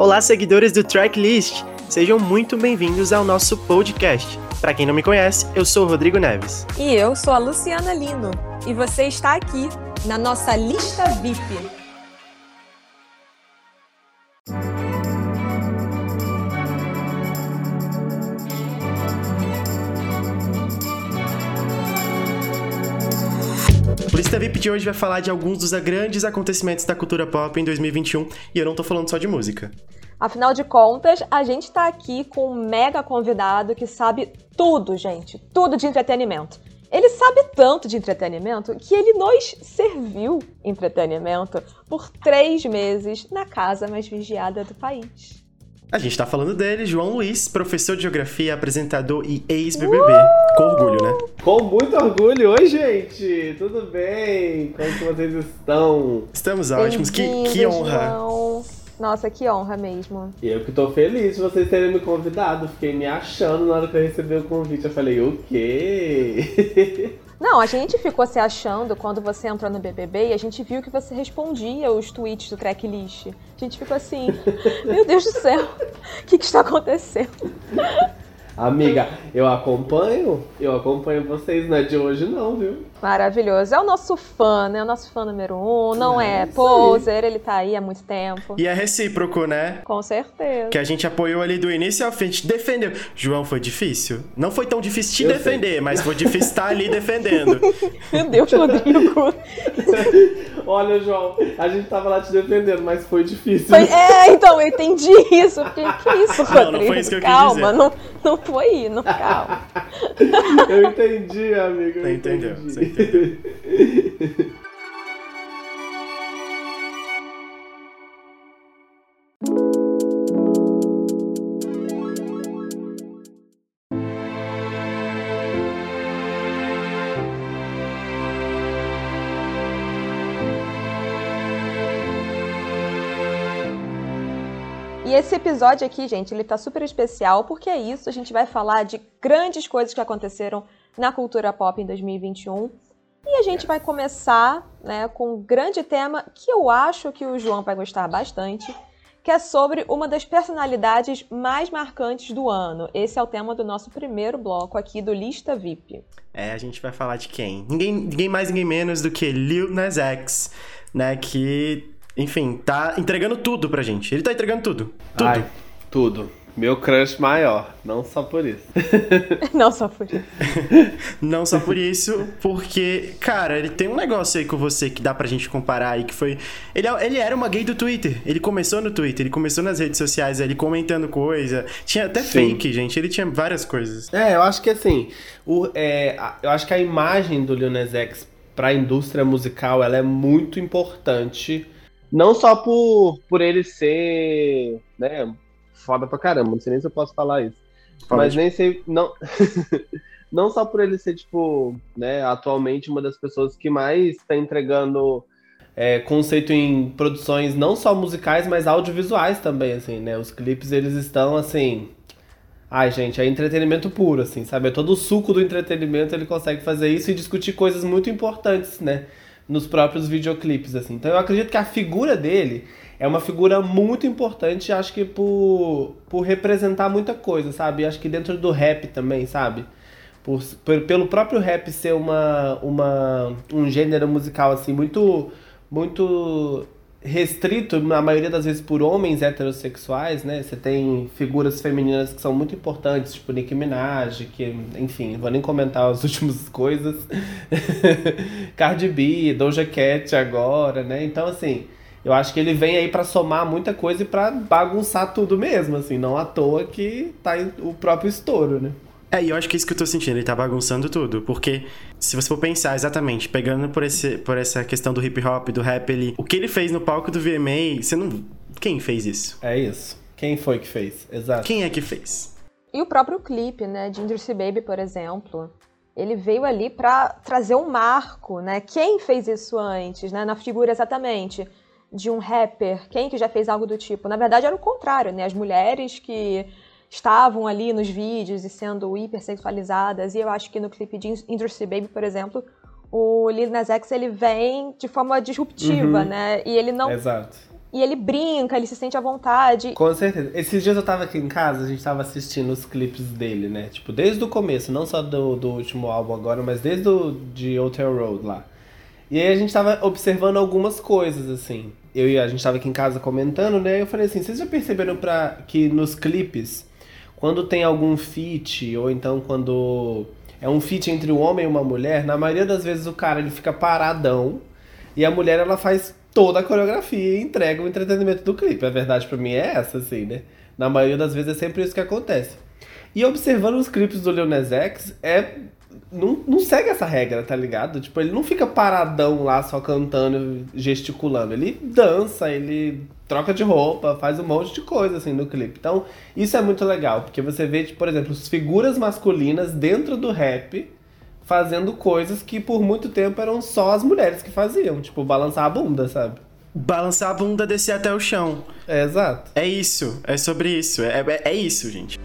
Olá, seguidores do Tracklist! Sejam muito bem-vindos ao nosso podcast. Para quem não me conhece, eu sou o Rodrigo Neves. E eu sou a Luciana Lino. E você está aqui na nossa lista VIP. VIP de hoje vai falar de alguns dos grandes acontecimentos da cultura pop em 2021 e eu não tô falando só de música. Afinal de contas, a gente está aqui com um mega convidado que sabe tudo, gente, tudo de entretenimento. Ele sabe tanto de entretenimento que ele nos serviu entretenimento por três meses na casa mais vigiada do país. A gente tá falando dele, João Luiz, professor de geografia, apresentador e ex-BBB. Uh! Com orgulho, né? Com muito orgulho. Oi, gente! Tudo bem? Como que vocês estão? Estamos ótimos. Que, que honra. João. Nossa, que honra mesmo. E eu que tô feliz de vocês terem me convidado. Fiquei me achando na hora que eu recebi o convite. Eu falei, o quê? Não, a gente ficou se achando quando você entrou no BBB e a gente viu que você respondia os tweets do tracklist. A gente ficou assim, meu Deus do céu, o que, que está acontecendo? Amiga, eu acompanho, eu acompanho vocês, não é de hoje não, viu? Maravilhoso. É o nosso fã, né? O nosso fã número um. Não é, é poser, ele tá aí há muito tempo. E é recíproco, né? Com certeza. Que a gente apoiou ali do início ao fim, a gente defendeu. João, foi difícil? Não foi tão difícil te eu defender, sei. mas foi difícil estar ali defendendo. Meu Deus, Rodrigo. Olha, João, a gente tava lá te defendendo, mas foi difícil. Foi, é, então, eu entendi isso. Porque, que isso, Rodrigo? Não, não foi isso que eu calma, quis dizer. Não, não foi, não, calma. Eu entendi, amigo. Você entendeu, você entendeu. E esse episódio aqui, gente, ele tá super especial porque é isso, a gente vai falar de grandes coisas que aconteceram na cultura pop em 2021. E a gente vai começar né, com um grande tema que eu acho que o João vai gostar bastante, que é sobre uma das personalidades mais marcantes do ano. Esse é o tema do nosso primeiro bloco aqui do Lista VIP. É, a gente vai falar de quem? Ninguém, ninguém mais, ninguém menos do que Lil Nas X, né? Que enfim, tá entregando tudo pra gente. Ele tá entregando tudo. Tudo. Ai, tudo. Meu crush maior, não só por isso. não só por isso. não só por isso, porque, cara, ele tem um negócio aí com você que dá pra gente comparar aí, que foi... Ele, é, ele era uma gay do Twitter, ele começou no Twitter, ele começou nas redes sociais ele comentando coisa, tinha até Sim. fake, gente, ele tinha várias coisas. É, eu acho que assim, o, é, eu acho que a imagem do Lil Nas X pra indústria musical, ela é muito importante não só por, por ele ser, né, foda pra caramba, não sei nem se eu posso falar isso. Fala mas nem sei, não, não só por ele ser, tipo, né, atualmente uma das pessoas que mais está entregando é, conceito em produções não só musicais, mas audiovisuais também, assim, né? Os clipes, eles estão, assim... Ai, gente, é entretenimento puro, assim, sabe? É todo o suco do entretenimento, ele consegue fazer isso e discutir coisas muito importantes, né? nos próprios videoclipes, assim. Então eu acredito que a figura dele é uma figura muito importante, acho que por, por representar muita coisa, sabe? Acho que dentro do rap também, sabe? Por, por, pelo próprio rap ser uma, uma, um gênero musical, assim, muito, muito restrito, na maioria das vezes, por homens heterossexuais, né? Você tem figuras femininas que são muito importantes, tipo Nicki Minaj, que, enfim, vou nem comentar as últimas coisas. Cardi B, Doja Cat agora, né? Então, assim, eu acho que ele vem aí para somar muita coisa e para bagunçar tudo mesmo, assim, não à toa que tá o próprio estouro, né? É, e eu acho que é isso que eu tô sentindo, ele tá bagunçando tudo. Porque, se você for pensar exatamente, pegando por, esse, por essa questão do hip hop, do rap ali, o que ele fez no palco do VMA, você não. Quem fez isso? É isso. Quem foi que fez? Exato. Quem é que fez? E o próprio clipe, né, de Industry Baby, por exemplo, ele veio ali para trazer um marco, né? Quem fez isso antes, né? Na figura exatamente de um rapper, quem que já fez algo do tipo? Na verdade era o contrário, né? As mulheres que estavam ali nos vídeos e sendo hipersexualizadas. E eu acho que no clipe de Industry Baby, por exemplo, o Lil Nas X ele vem de forma disruptiva, uhum. né? E ele não Exato. e ele brinca, ele se sente à vontade. Com certeza. Esses dias eu tava aqui em casa, a gente tava assistindo os clipes dele, né? Tipo, desde o começo, não só do, do último álbum agora, mas desde o de Hotel Road lá. E aí a gente tava observando algumas coisas, assim. Eu e a gente tava aqui em casa comentando, né? Eu falei assim, vocês já perceberam pra, que nos clipes, quando tem algum feat, ou então quando é um feat entre um homem e uma mulher, na maioria das vezes o cara ele fica paradão e a mulher ela faz toda a coreografia e entrega o entretenimento do clipe. A verdade para mim é essa, assim, né? Na maioria das vezes é sempre isso que acontece. E observando os clipes do Lil Nas X, é... Não, não segue essa regra, tá ligado? Tipo, ele não fica paradão lá só cantando, gesticulando. Ele dança, ele troca de roupa, faz um monte de coisa assim no clipe. Então, isso é muito legal, porque você vê, tipo, por exemplo, as figuras masculinas dentro do rap fazendo coisas que por muito tempo eram só as mulheres que faziam, tipo, balançar a bunda, sabe? Balançar a bunda, descer até o chão. É, exato. É isso, é sobre isso, é, é, é isso, gente.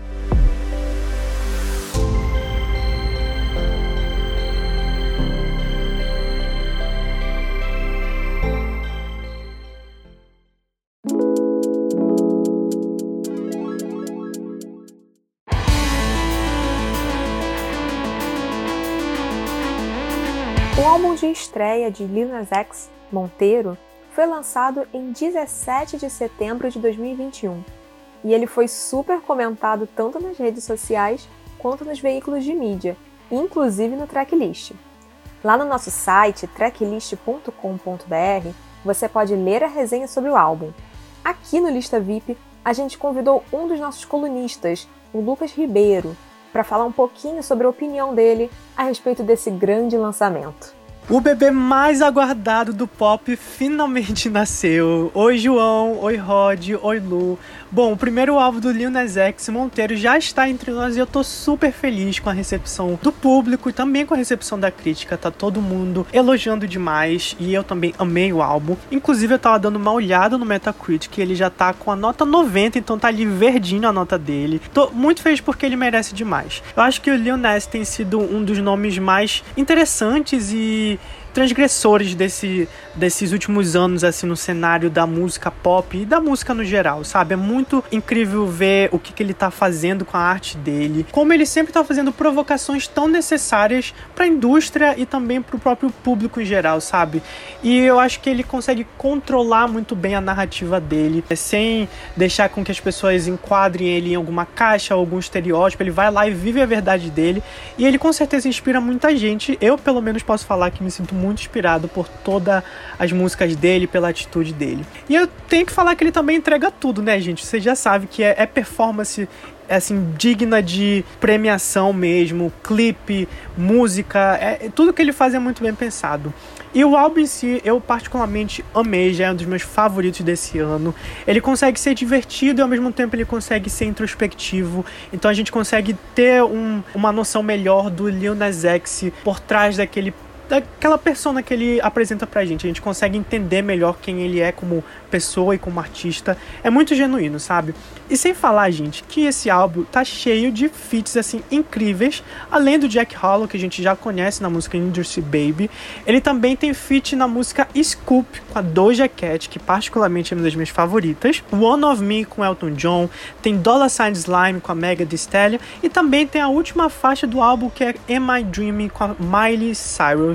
De estreia de Lil X, Monteiro, foi lançado em 17 de setembro de 2021 e ele foi super comentado tanto nas redes sociais quanto nos veículos de mídia, inclusive no tracklist. Lá no nosso site tracklist.com.br você pode ler a resenha sobre o álbum. Aqui no Lista VIP, a gente convidou um dos nossos colunistas, o Lucas Ribeiro, para falar um pouquinho sobre a opinião dele a respeito desse grande lançamento. O bebê mais aguardado do pop finalmente nasceu. Oi, João. Oi, Rod. Oi, Lu. Bom, o primeiro álbum do Lil Nas X, Monteiro, já está entre nós e eu tô super feliz com a recepção do público e também com a recepção da crítica. Tá todo mundo elogiando demais e eu também amei o álbum. Inclusive, eu tava dando uma olhada no Metacritic, ele já tá com a nota 90, então tá ali verdinho a nota dele. Tô muito feliz porque ele merece demais. Eu acho que o Lil Nas tem sido um dos nomes mais interessantes e transgressores desse, desses últimos anos assim no cenário da música pop e da música no geral, sabe? É muito incrível ver o que, que ele tá fazendo com a arte dele, como ele sempre tá fazendo provocações tão necessárias para a indústria e também para o próprio público em geral, sabe? E eu acho que ele consegue controlar muito bem a narrativa dele, sem deixar com que as pessoas enquadrem ele em alguma caixa algum estereótipo. Ele vai lá e vive a verdade dele, e ele com certeza inspira muita gente. Eu, pelo menos, posso falar que me sinto muito muito inspirado por todas as músicas dele, pela atitude dele. E eu tenho que falar que ele também entrega tudo, né, gente? Você já sabe que é, é performance assim, digna de premiação mesmo, clipe, música, é, tudo que ele faz é muito bem pensado. E o álbum em si, eu particularmente amei, já é um dos meus favoritos desse ano. Ele consegue ser divertido e ao mesmo tempo ele consegue ser introspectivo. Então a gente consegue ter um, uma noção melhor do Lil Nas X por trás daquele daquela persona que ele apresenta pra gente. A gente consegue entender melhor quem ele é como pessoa e como artista. É muito genuíno, sabe? E sem falar, gente, que esse álbum tá cheio de feats assim incríveis, além do Jack Harlow que a gente já conhece na música Industry Baby. Ele também tem feat na música Scoop com a Doja Cat, que particularmente é uma das minhas favoritas. One of Me com Elton John, tem Dollar Sign Slime com a Mega Stallion e também tem a última faixa do álbum que é Am I Dreaming com a Miley Cyrus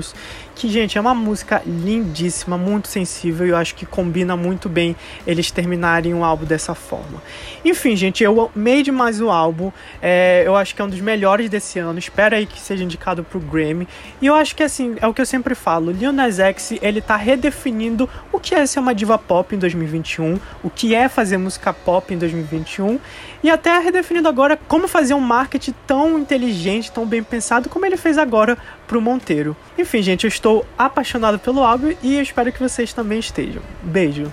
que, gente, é uma música lindíssima, muito sensível e eu acho que combina muito bem eles terminarem um álbum dessa forma. Enfim, gente, eu amei demais o álbum, é, eu acho que é um dos melhores desse ano, espero aí que seja indicado pro Grammy. E eu acho que, assim, é o que eu sempre falo, Lil Nas X, ele tá redefinindo o que é ser uma diva pop em 2021, o que é fazer música pop em 2021 e até redefinindo agora como fazer um marketing tão inteligente, tão bem pensado como ele fez agora pro Monteiro. Enfim, gente, eu estou apaixonado pelo álbum e espero que vocês também estejam. Beijo!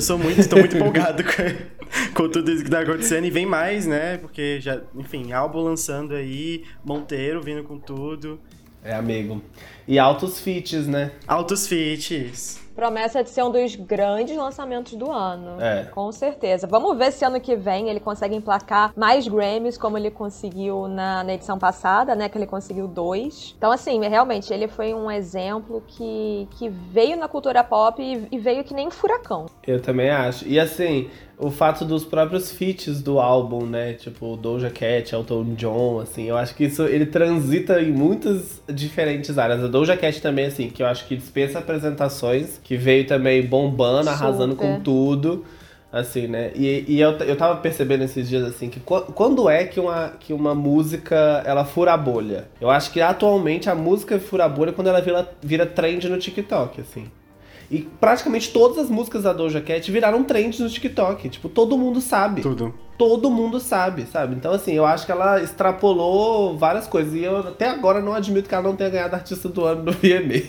Sou muito, tô muito empolgado com, com, tudo isso que tá acontecendo. E vem mais, né? Porque já, enfim, álbum lançando aí, Monteiro vindo com tudo. É, amigo. E altos feats, né? Altos feats. Promessa de ser um dos grandes lançamentos do ano. É. Com certeza. Vamos ver se ano que vem ele consegue emplacar mais Grammys, como ele conseguiu na, na edição passada, né? Que ele conseguiu dois. Então, assim, realmente, ele foi um exemplo que, que veio na cultura pop e, e veio que nem um furacão. Eu também acho. E assim, o fato dos próprios feats do álbum, né? Tipo, o Doja Cat, Elton John, assim, eu acho que isso ele transita em muitas diferentes áreas. A Doja Cat também, assim, que eu acho que dispensa apresentações, que veio também bombando, arrasando Super. com tudo. Assim, né? E, e eu, eu tava percebendo esses dias, assim, que qu- quando é que uma, que uma música, ela fura a bolha? Eu acho que atualmente a música fura a bolha quando ela vira, vira trend no TikTok, assim. E praticamente todas as músicas da Doja Cat viraram trend no TikTok. Tipo, todo mundo sabe. Tudo. Todo mundo sabe, sabe? Então, assim, eu acho que ela extrapolou várias coisas. E eu até agora não admito que ela não tenha ganhado artista do ano no VMA.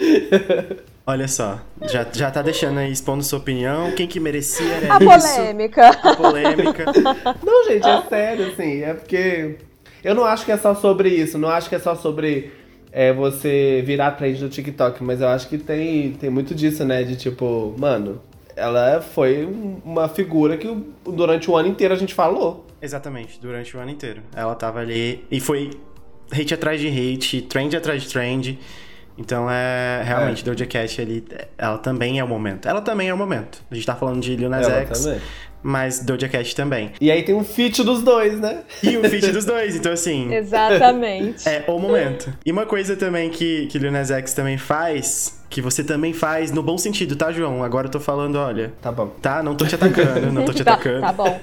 Olha só, já, já tá deixando aí, expondo sua opinião. Quem que merecia era A isso. polêmica. A polêmica. não, gente, é sério, assim. É porque. Eu não acho que é só sobre isso. Não acho que é só sobre é, você virar trend no TikTok. Mas eu acho que tem, tem muito disso, né? De tipo, mano, ela foi uma figura que durante o ano inteiro a gente falou. Exatamente, durante o ano inteiro. Ela tava ali e foi hate atrás de hate, trend atrás de trend. Então é realmente Doja Cat ali, ela também é o momento. Ela também é o momento. A gente tá falando de Lil Nas Ela X, também. mas Doja Cat também. E aí tem um feat dos dois, né? E o feat dos dois, então assim, Exatamente. é o momento. E uma coisa também que, que Lil Nas X também faz, que você também faz, no bom sentido, tá, João? Agora eu tô falando, olha, Tá bom. tá? Não tô te atacando, não tô te tá, atacando. tá bom.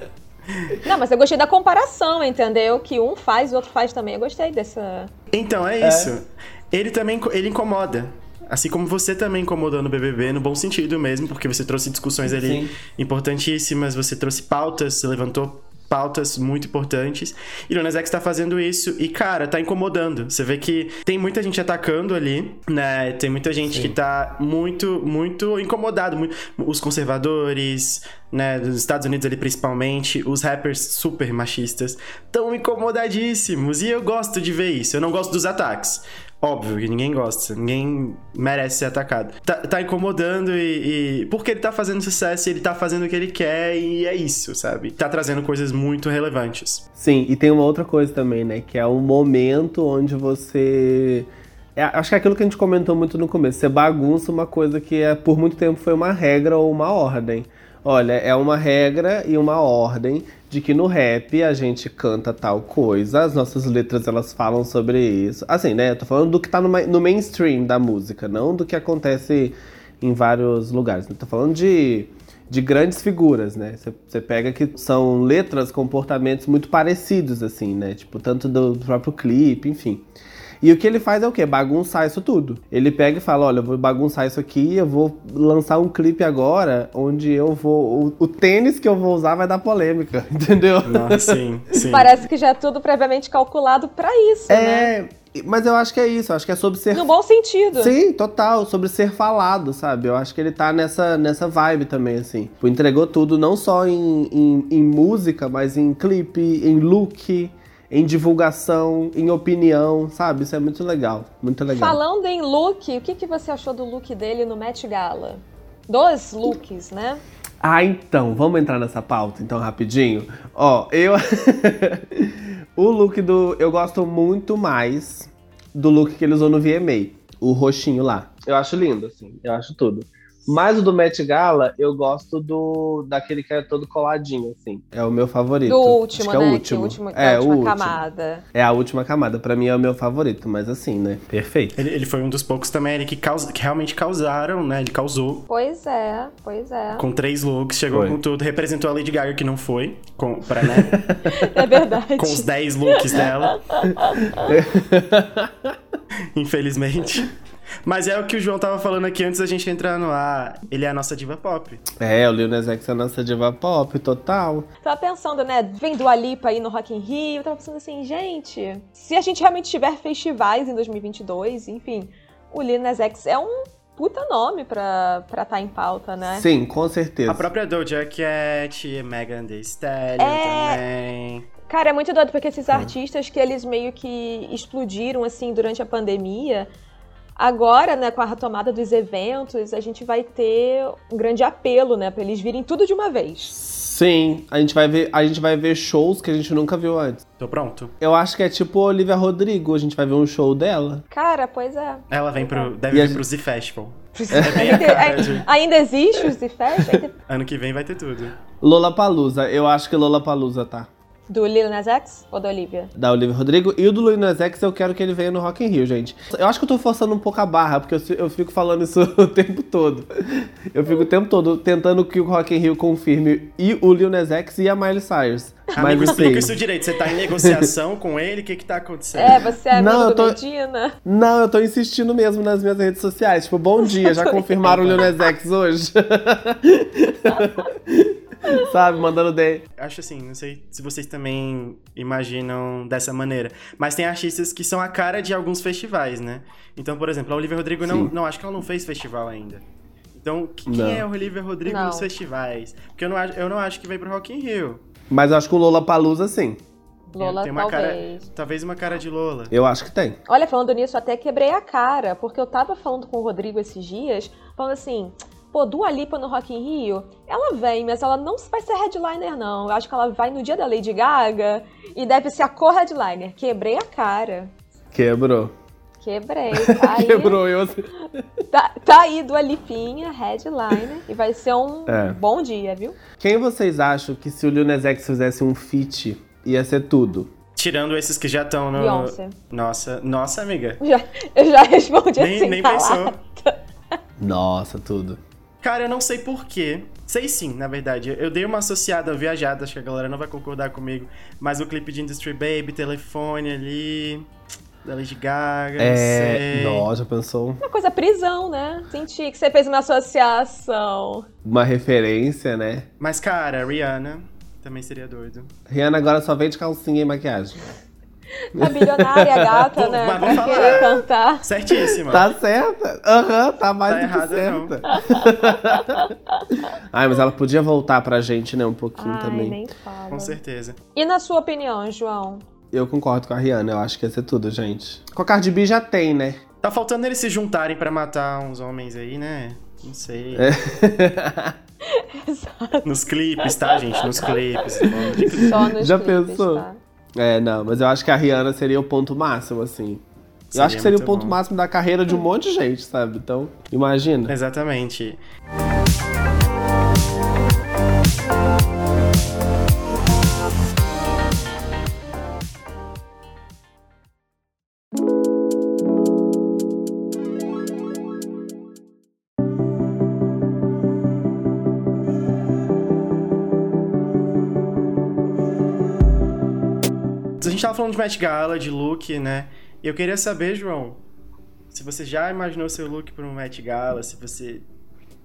Não, mas eu gostei da comparação, entendeu? Que um faz, o outro faz também. Eu gostei dessa. Então, é isso. Ele também ele incomoda. Assim como você também incomodou no BBB, no bom sentido mesmo, porque você trouxe discussões ali Sim. importantíssimas, você trouxe pautas, você levantou pautas muito importantes. E Lil Nas X tá fazendo isso e, cara, tá incomodando. Você vê que tem muita gente atacando ali, né? Tem muita gente Sim. que tá muito, muito incomodado. Muito... Os conservadores, né? Dos Estados Unidos ali principalmente, os rappers super machistas, tão incomodadíssimos. E eu gosto de ver isso. Eu não gosto dos ataques. Óbvio que ninguém gosta, ninguém merece ser atacado. Tá, tá incomodando e, e. Porque ele tá fazendo sucesso ele tá fazendo o que ele quer e é isso, sabe? Tá trazendo coisas muito relevantes. Sim, e tem uma outra coisa também, né? Que é o momento onde você. é, acho que é aquilo que a gente comentou muito no começo. Você bagunça uma coisa que é, por muito tempo foi uma regra ou uma ordem. Olha, é uma regra e uma ordem de que no rap a gente canta tal coisa, as nossas letras elas falam sobre isso. Assim, né? Eu tô falando do que tá no, no mainstream da música, não do que acontece em vários lugares. Eu tô falando de, de grandes figuras, né? Você pega que são letras, comportamentos muito parecidos, assim, né? Tipo, tanto do próprio clipe, enfim. E o que ele faz é o quê? Bagunçar isso tudo. Ele pega e fala: olha, eu vou bagunçar isso aqui, eu vou lançar um clipe agora onde eu vou. O, o tênis que eu vou usar vai dar polêmica, entendeu? Nossa, sim, sim. Parece que já é tudo previamente calculado pra isso, né? É, mas eu acho que é isso, eu acho que é sobre ser No bom sentido. Sim, total, sobre ser falado, sabe? Eu acho que ele tá nessa, nessa vibe também, assim. Tipo, entregou tudo, não só em, em, em música, mas em clipe, em look, em divulgação, em opinião, sabe? Isso é muito legal, muito legal. Falando em look, o que, que você achou do look dele no Met Gala? Dos looks, né? Ah, então, vamos entrar nessa pauta, então, rapidinho. Ó, eu. o look do. Eu gosto muito mais do look que ele usou no VMA. O roxinho lá. Eu acho lindo, assim. Eu acho tudo. Mas o do Met Gala, eu gosto do daquele que é todo coladinho, assim. É o meu favorito. Do último, Acho que é né? o Que último. o último, é, a o última último. camada. É a última camada. Pra mim é o meu favorito, mas assim, né? Perfeito. Ele, ele foi um dos poucos também ali que, causa, que realmente causaram, né? Ele causou Pois é, pois é. com três looks, chegou Foi. com tudo, representou a Lady Gaga que não foi, com, pra, né, É verdade. com os 10 looks dela. Infelizmente. Mas é o que o João tava falando aqui antes da gente entrar no ar. Ele é a nossa diva pop. É, o Lil Nas X é a nossa diva pop, total. Tava pensando, né? Vem do Alipa aí no Rock in Rio. Eu tava pensando assim, gente, se a gente realmente tiver festivais em 2022, enfim, o Lil Nas X é um puta nome pra estar tá em pauta, né? Sim, com certeza. A própria Doja Cat, Megan Thee Stallion É. também. Cara, é muito doido, porque esses artistas que eles meio que explodiram, assim, durante a pandemia, agora, né, com a retomada dos eventos, a gente vai ter um grande apelo, né, pra eles virem tudo de uma vez. Sim, a gente vai ver, a gente vai ver shows que a gente nunca viu antes. Tô pronto. Eu acho que é tipo Olivia Rodrigo, a gente vai ver um show dela. Cara, pois é. Ela vem pro. Deve E a vir gente- pro Z Festival. É Ainda, cara de- ainda existe os The Fest? Ainda- Ano que vem vai ter tudo. Lola Palusa, eu acho que Lola Palusa tá. Do Lil Nas X ou da Olivia? Da Olivia Rodrigo. E o do Luiz Nas X eu quero que ele venha no Rock in Rio, gente. Eu acho que eu tô forçando um pouco a barra, porque eu, fi- eu fico falando isso o tempo todo. Eu fico o tempo todo tentando que o Rock in Rio confirme e o Lil Nas X e a Miley Cyrus. Amigo, Mas explica isso direito. Você tá em negociação com ele? O que que tá acontecendo? É, você é amigo Não, eu do tô- Medina? não, eu tô insistindo mesmo nas minhas redes sociais. Tipo, bom dia, já confirmaram o Lil Nas X hoje? Sabe, mandando D. Acho assim, não sei se vocês também imaginam dessa maneira. Mas tem artistas que são a cara de alguns festivais, né? Então, por exemplo, a Olivia Rodrigo não, Sim. não acho que ela não fez festival ainda. Então, que- quem Não. é a Olivia Rodrigo Não. nos festivais? Porque eu não, acho, eu não acho que vem pro Rock in Rio. Mas eu acho que o Lola Palusa, sim. Lola, tem uma talvez. cara, talvez uma cara de Lola. Eu acho que tem. Olha, falando nisso, eu até quebrei a cara, porque eu tava falando com o Rodrigo esses dias, falando assim, pô, Dua Lipa no Rock in Rio, ela vem, mas ela não vai ser headliner, não. Eu acho que ela vai no dia da Lady Gaga e deve ser a co-headliner. Quebrei a cara. Quebrou. Quebrei. Tá aí, Quebrou eu. Tá, tá aí Dua Lipinha, headliner, e vai ser um É. bom dia, viu? Quem vocês acham que se o Lil Nas X fizesse um feat, ia ser tudo? Tirando esses que já estão no. Beyoncé. Nossa, nossa, amiga. Já, eu já respondi Nem, assim, nem calada. pensou. Nossa, tudo. Cara, eu não sei porquê. Sei sim, na verdade. Eu dei uma associada viajada, acho que a galera não vai concordar comigo. Mas o clipe de Industry Baby, telefone ali. Da Lady Gaga, não É. sei. Nossa, já pensou? Uma coisa prisão, né? Senti que você fez uma associação. Uma referência, né? Mas, cara, Rihanna também seria doido. Rihanna agora só vende calcinha e maquiagem. A bilionária gata, Pô, né? mas vou falar. cantar. Certíssima. Tá certa? Aham, tá mais Tá do que certa. Ai, mas ela podia voltar pra gente, né? Um pouquinho Ai, também. nem fala. Com certeza. E na sua opinião, João? Eu concordo com a Rihanna, eu acho que ia ser tudo, gente. Com a Cardi B já tem, né? Tá faltando eles se juntarem pra matar uns homens aí, né? Não sei. É. Nos clipes, tá, gente? Nos clipes. Só nos Já clipes, pensou? tá? É, não, mas eu acho que a Rihanna seria o ponto máximo, assim. eu Seria acho que seria o ponto bom. máximo da carreira de um monte de gente, sabe? Então, imagina. Exatamente. A gente tava falando de Met Gala, de look, né? E eu queria saber, João, se você já imaginou seu look para um Met Gala, se você.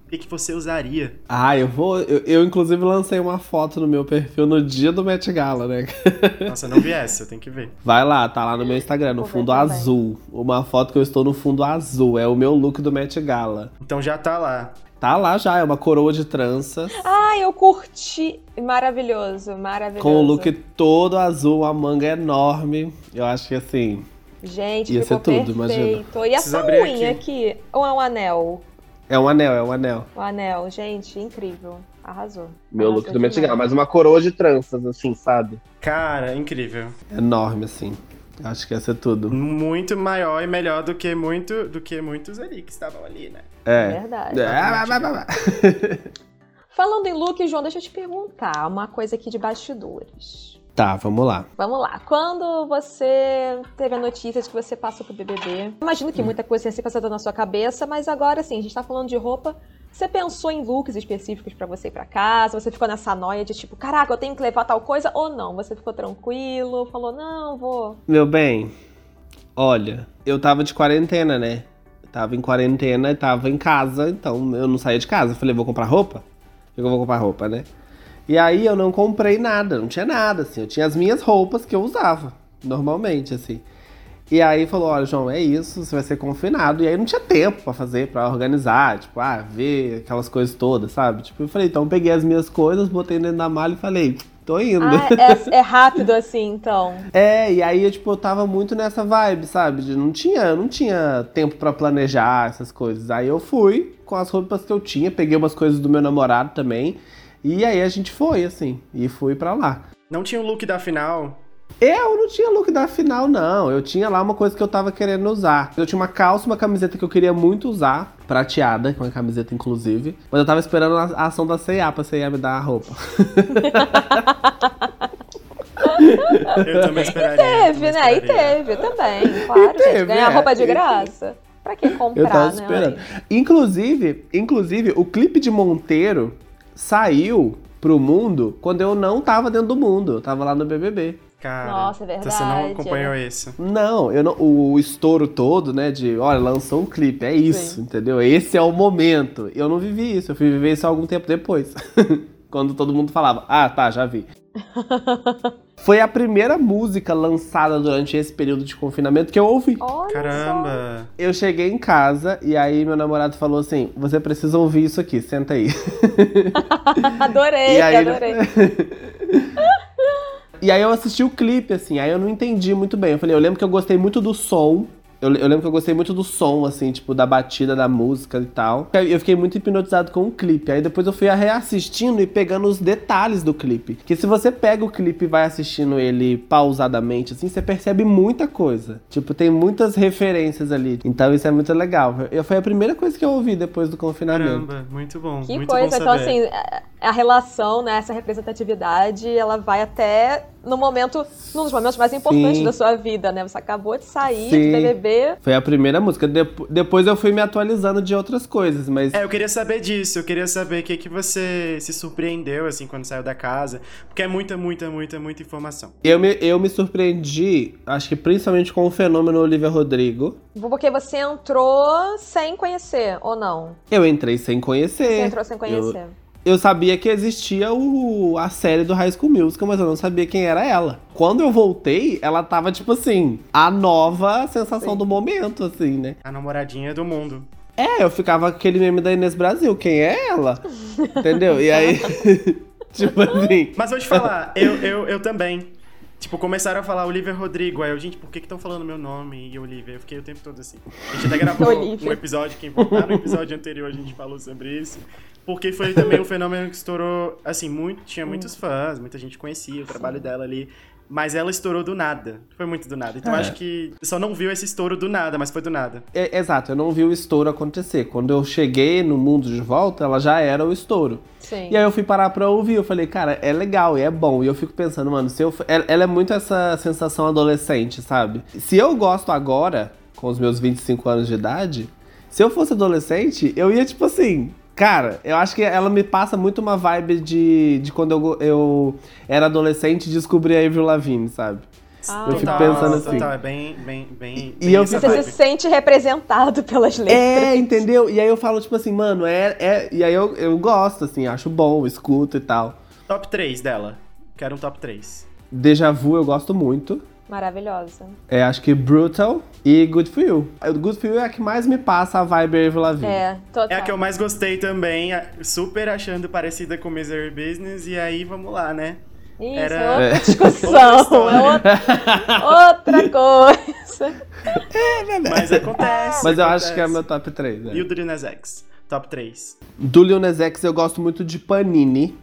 O que, que você usaria? Ah, eu vou. Eu, eu, inclusive, lancei uma foto no meu perfil no dia do Met Gala, né? Nossa, eu não vi essa, eu tenho que ver. Vai lá, tá lá no meu Instagram, no fundo azul. Uma foto que eu estou no fundo azul. É o meu look do Met Gala. Então já tá lá. Tá lá já, é uma coroa de tranças. Ah, eu curti. Maravilhoso, maravilhoso. Com o look todo azul, a manga enorme. Eu acho que assim. Gente, Ia ficou ser tudo, perfeito. imagina. E Preciso essa abrir unha aqui. Ou é um anel? É um anel, é um anel. O anel, gente, incrível. Arrasou. Meu Arrasou look do Met. Gala, mas uma coroa de tranças, assim, sabe? Cara, incrível. Enorme, assim. Acho que ia ser tudo. Muito maior e melhor do que muito do que muitos ali que estavam ali, né? É. Verdade. É, vai, vai. Falando em look, João, deixa eu te perguntar uma coisa aqui de bastidores. Tá, vamos lá. Vamos lá. Quando você teve a notícia de que você passou pro BBB, imagino que muita coisa tenha se passado na sua cabeça, mas agora, assim, a gente tá falando de roupa. Você pensou em looks específicos pra você ir pra casa? Você ficou nessa noia de tipo, caraca, eu tenho que levar tal coisa ou não? Você ficou tranquilo? Falou, não, vou. Meu bem, olha, eu tava de quarentena, né? Eu tava em quarentena e tava em casa, então eu não saía de casa. Eu falei, vou comprar roupa? Eu vou comprar roupa, né? E aí eu não comprei nada, não tinha nada, assim. Eu tinha as minhas roupas que eu usava, normalmente, assim. E aí falou, olha, João, é isso, você vai ser confinado. E aí não tinha tempo pra fazer, pra organizar, tipo, ah, ver aquelas coisas todas, sabe? Tipo, eu falei, então eu peguei as minhas coisas, botei dentro da mala e falei, tô indo. Ah, é, é rápido assim, então. É, e aí eu, tipo, eu tava muito nessa vibe, sabe? De não tinha, eu não tinha tempo pra planejar essas coisas. Aí eu fui com as roupas que eu tinha, peguei umas coisas do meu namorado também. E aí a gente foi, assim, e fui pra lá. Não tinha o look da final. Eu não tinha look da final, não. Eu tinha lá uma coisa que eu tava querendo usar. Eu tinha uma calça, uma camiseta que eu queria muito usar, prateada, com a camiseta inclusive. Mas eu tava esperando a ação da C&A pra C&A me dar a roupa. Eu também esperaria. Teve, eu também né? E esperaria. teve também, claro. teve, gente, ganhar é. roupa de E- graça. Pra que comprar, Eu tava né? esperando. Inclusive, inclusive, o clipe de Monteiro saiu pro mundo quando eu não tava dentro do mundo. Eu tava lá no BBB. Cara, Nossa, é então você não verdade, acompanhou é. isso. Não, eu não, o, o estouro todo, né, de, olha, lançou um clipe, é isso, Sim. entendeu? Esse é o momento. Eu não vivi isso, eu fui viver isso algum tempo depois. Quando todo mundo falava, ah, tá, já vi. Foi a primeira música lançada durante esse período de confinamento que eu ouvi. Olha Caramba. Eu cheguei em casa e aí meu namorado falou assim: você precisa ouvir isso aqui, senta aí. só. Adorei, E aí adorei. E aí eu assisti o clipe, assim, aí eu não entendi muito bem. Eu falei, eu lembro que eu gostei muito do som. Eu, eu lembro que eu gostei muito do som, assim, tipo, da batida da música e tal. Eu fiquei muito hipnotizado com o clipe. Aí depois eu fui reassistindo e pegando os detalhes do clipe. Que se você pega o clipe e vai assistindo ele pausadamente, assim, você percebe muita coisa. Tipo, tem muitas referências ali. Então isso é muito legal. Eu, foi a primeira coisa que eu ouvi depois do confinamento. Caramba, muito bom. Que muito coisa. bom Então, assim, a- a relação, né, essa representatividade, ela vai até no momento, num dos momentos mais importantes Sim. da sua vida, né? Você acabou de sair Sim. do BBB. Foi a primeira música. Depo- depois eu fui me atualizando de outras coisas, mas É, eu queria saber disso. Eu queria saber o que, que você se surpreendeu, assim, quando saiu da casa. Porque é muita, muita, muita, muita informação. Eu me, eu me surpreendi, acho que principalmente com o fenômeno Olivia Rodrigo. Porque você entrou sem conhecer, ou não? Eu entrei sem conhecer. Você entrou sem conhecer. Eu sabia que existia o, a série do High School Musical, mas eu não sabia quem era ela. Quando eu voltei, ela tava, tipo assim, a nova sensação Sim. do momento, assim, né? A namoradinha do mundo. É, eu ficava com aquele meme da Inês Brasil, quem é ela? Entendeu? E aí, tipo assim... Mas vou te falar, eu, eu, eu também. Tipo, começaram a falar Olivia Rodrigo. Aí eu, gente, por que estão falando meu nome e Olivia? Eu fiquei o tempo todo assim. A gente até gravou um episódio, quem voltar no episódio anterior a gente falou sobre isso. Porque foi também um fenômeno que estourou, assim, muito, tinha muitos fãs, muita gente conhecia o trabalho dela ali. Mas ela estourou do nada. Foi muito do nada. Então É. acho que só não viu esse estouro do nada, mas foi do nada. É, exato, eu não vi o estouro acontecer. Quando eu cheguei no mundo de volta, ela já era o estouro. Sim. E aí eu fui parar pra ouvir, eu falei, cara, é legal e é bom. E eu fico pensando, mano, se eu. ela é muito essa sensação adolescente, sabe? Se eu gosto agora, com os meus 25 anos de idade, se eu fosse adolescente, eu ia, tipo assim. Cara, eu acho que ela me passa muito uma vibe de, de quando eu, eu era adolescente e descobri a Avril Lavigne, sabe? Ah, eu fico tá. pensando assim. Total, é bem, bem, bem. E bem eu Você se sente representado pelas letras. É, entendeu? E aí eu falo, tipo assim, mano, é. é... E aí eu, eu gosto, assim, acho bom, escuto e tal. Top 3 dela. Quero um top 3. Deja Vu eu gosto muito. Maravilhosa. É, acho que Brutal e Good For You. O Good For You é a que mais me passa a vibe Avril Lavigne. É, total. É a que eu mais gostei também, a- super achando parecida com Misery Business, e aí vamos lá, né? Isso, Era- é outra É. discussão. Outra é outra, outra coisa. Mas acontece. Mas eu acontece. acho que é meu top 3. E o do Lil Nas X? Top 3. Do Lil Nas X eu gosto muito de Panini.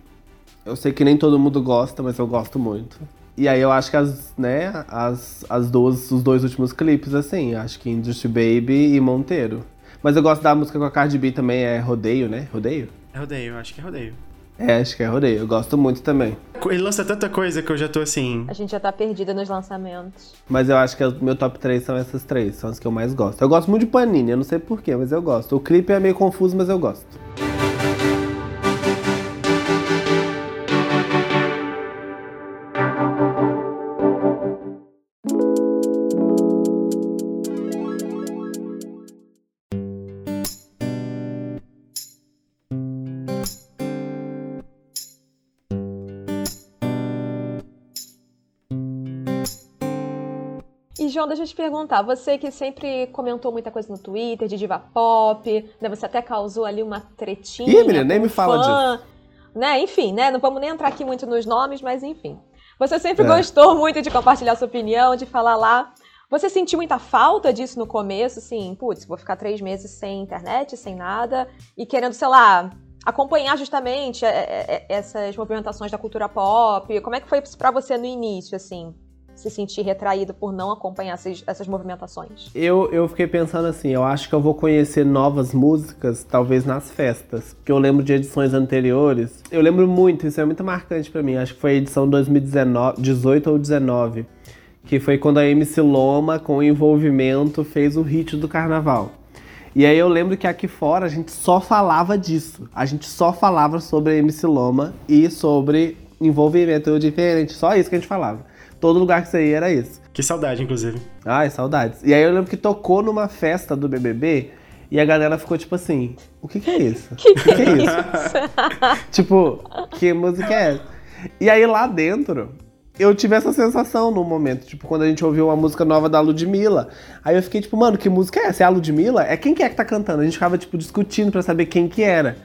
Eu sei que nem todo mundo gosta, mas eu gosto muito. E aí eu acho que as, né, as, as duas, os dois últimos clipes, assim, acho que Industry Baby e Monteiro. Mas eu gosto da música com a Cardi B também, é Rodeio, né? Rodeio? É rodeio, acho que é rodeio. É, acho que é Rodeio. Eu gosto muito também. Ele lança tanta coisa que eu já tô assim. A gente já tá perdida nos lançamentos. Mas eu acho que o meu top 3 são essas três, são as que eu mais gosto. Eu gosto muito de Panini, eu não sei porquê, mas eu gosto. O clipe é meio confuso, mas eu gosto. João, deixa eu te perguntar, você que sempre comentou muita coisa no Twitter de diva pop, né? Você até causou ali uma tretinha. Ih, menina, nem me fala fã, disso. Né? Enfim, né? Não vamos nem entrar aqui muito nos nomes, mas enfim. Você sempre É. gostou muito de compartilhar sua opinião, de falar lá. Você sentiu muita falta disso no começo, assim, putz, vou ficar três meses sem internet, sem nada, e querendo, sei lá, acompanhar justamente é, é, é, essas movimentações da cultura pop. Como é que foi pra você no início, assim, se sentir retraído por não acompanhar essas, essas movimentações? Eu, eu fiquei pensando assim, eu acho que eu vou conhecer novas músicas, talvez nas festas. Porque eu lembro de edições anteriores. Eu lembro muito, isso é muito marcante pra mim. Acho que foi a edição 2019, 18 ou 19. Que foi quando a MC Loma, com o envolvimento, fez o hit do carnaval. E aí eu lembro que aqui fora a gente só falava disso. A gente só falava sobre a MC Loma e sobre envolvimento diferente. Só isso que a gente falava. Todo lugar que você ia era isso. Que saudade, inclusive. Ai, saudades. E aí eu lembro que tocou numa festa do BBB e a galera ficou tipo assim: o que que é isso? Que que é isso? tipo, que música é essa? E aí lá dentro, eu tive essa sensação no momento, tipo, quando a gente ouviu uma música nova da Ludmilla. Aí eu fiquei tipo, mano, que música é essa? É a Ludmilla? É quem que é que tá cantando? A gente ficava, tipo, discutindo pra saber quem que era.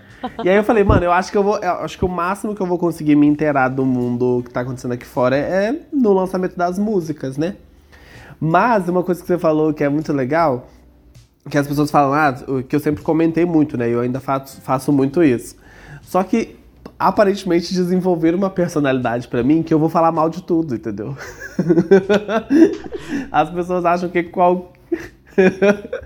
E aí eu falei, mano, eu acho que eu vou. eu acho que o máximo que eu vou conseguir me inteirar do mundo que tá acontecendo aqui fora é, no lançamento das músicas, né? Mas uma coisa que você falou que é muito legal, que as pessoas falam, ah, que eu sempre comentei muito, né? Eu ainda faço, faço muito isso. Só que aparentemente desenvolver uma personalidade pra mim que eu vou falar mal de tudo, entendeu? As pessoas acham que qual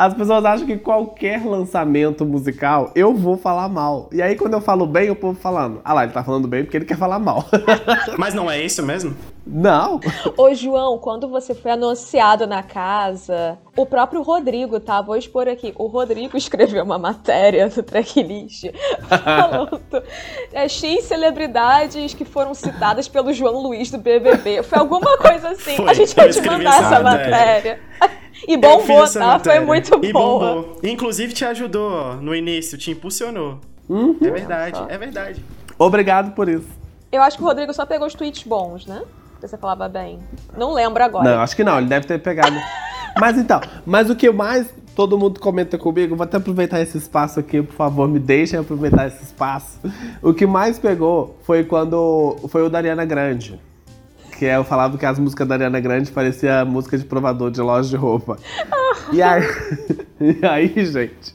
As pessoas acham que qualquer lançamento musical eu vou falar mal. E aí quando eu falo bem, o povo falando, ah lá, ele tá falando bem porque ele quer falar mal. Mas não é isso mesmo? Não. Ô, João, quando você foi anunciado na casa, o próprio Rodrigo, tá? Vou expor aqui. O Rodrigo escreveu uma matéria no tracklist falando é, X celebridades que foram citadas pelo João Luiz do BBB. Foi alguma coisa assim. Foi, a gente vai te mandar essa essa matéria. matéria. E bombou, essa tá? matéria. Foi muito E boa. bombou. Inclusive te ajudou no início, te impulsionou. Uhum. É verdade, é verdade. Obrigado por isso. Eu acho que o Rodrigo só pegou os tweets bons, né? Que Você falava bem. Não lembro agora. Não, acho que não, ele deve ter pegado. mas então, mas o que mais todo mundo comenta comigo, vou até aproveitar esse espaço aqui, por favor, me deixem aproveitar esse espaço. O que mais pegou foi quando foi o da Ariana Grande. Que é, eu falava que as músicas da Ariana Grande parecia música de provador de loja de roupa. E aí, e aí, gente,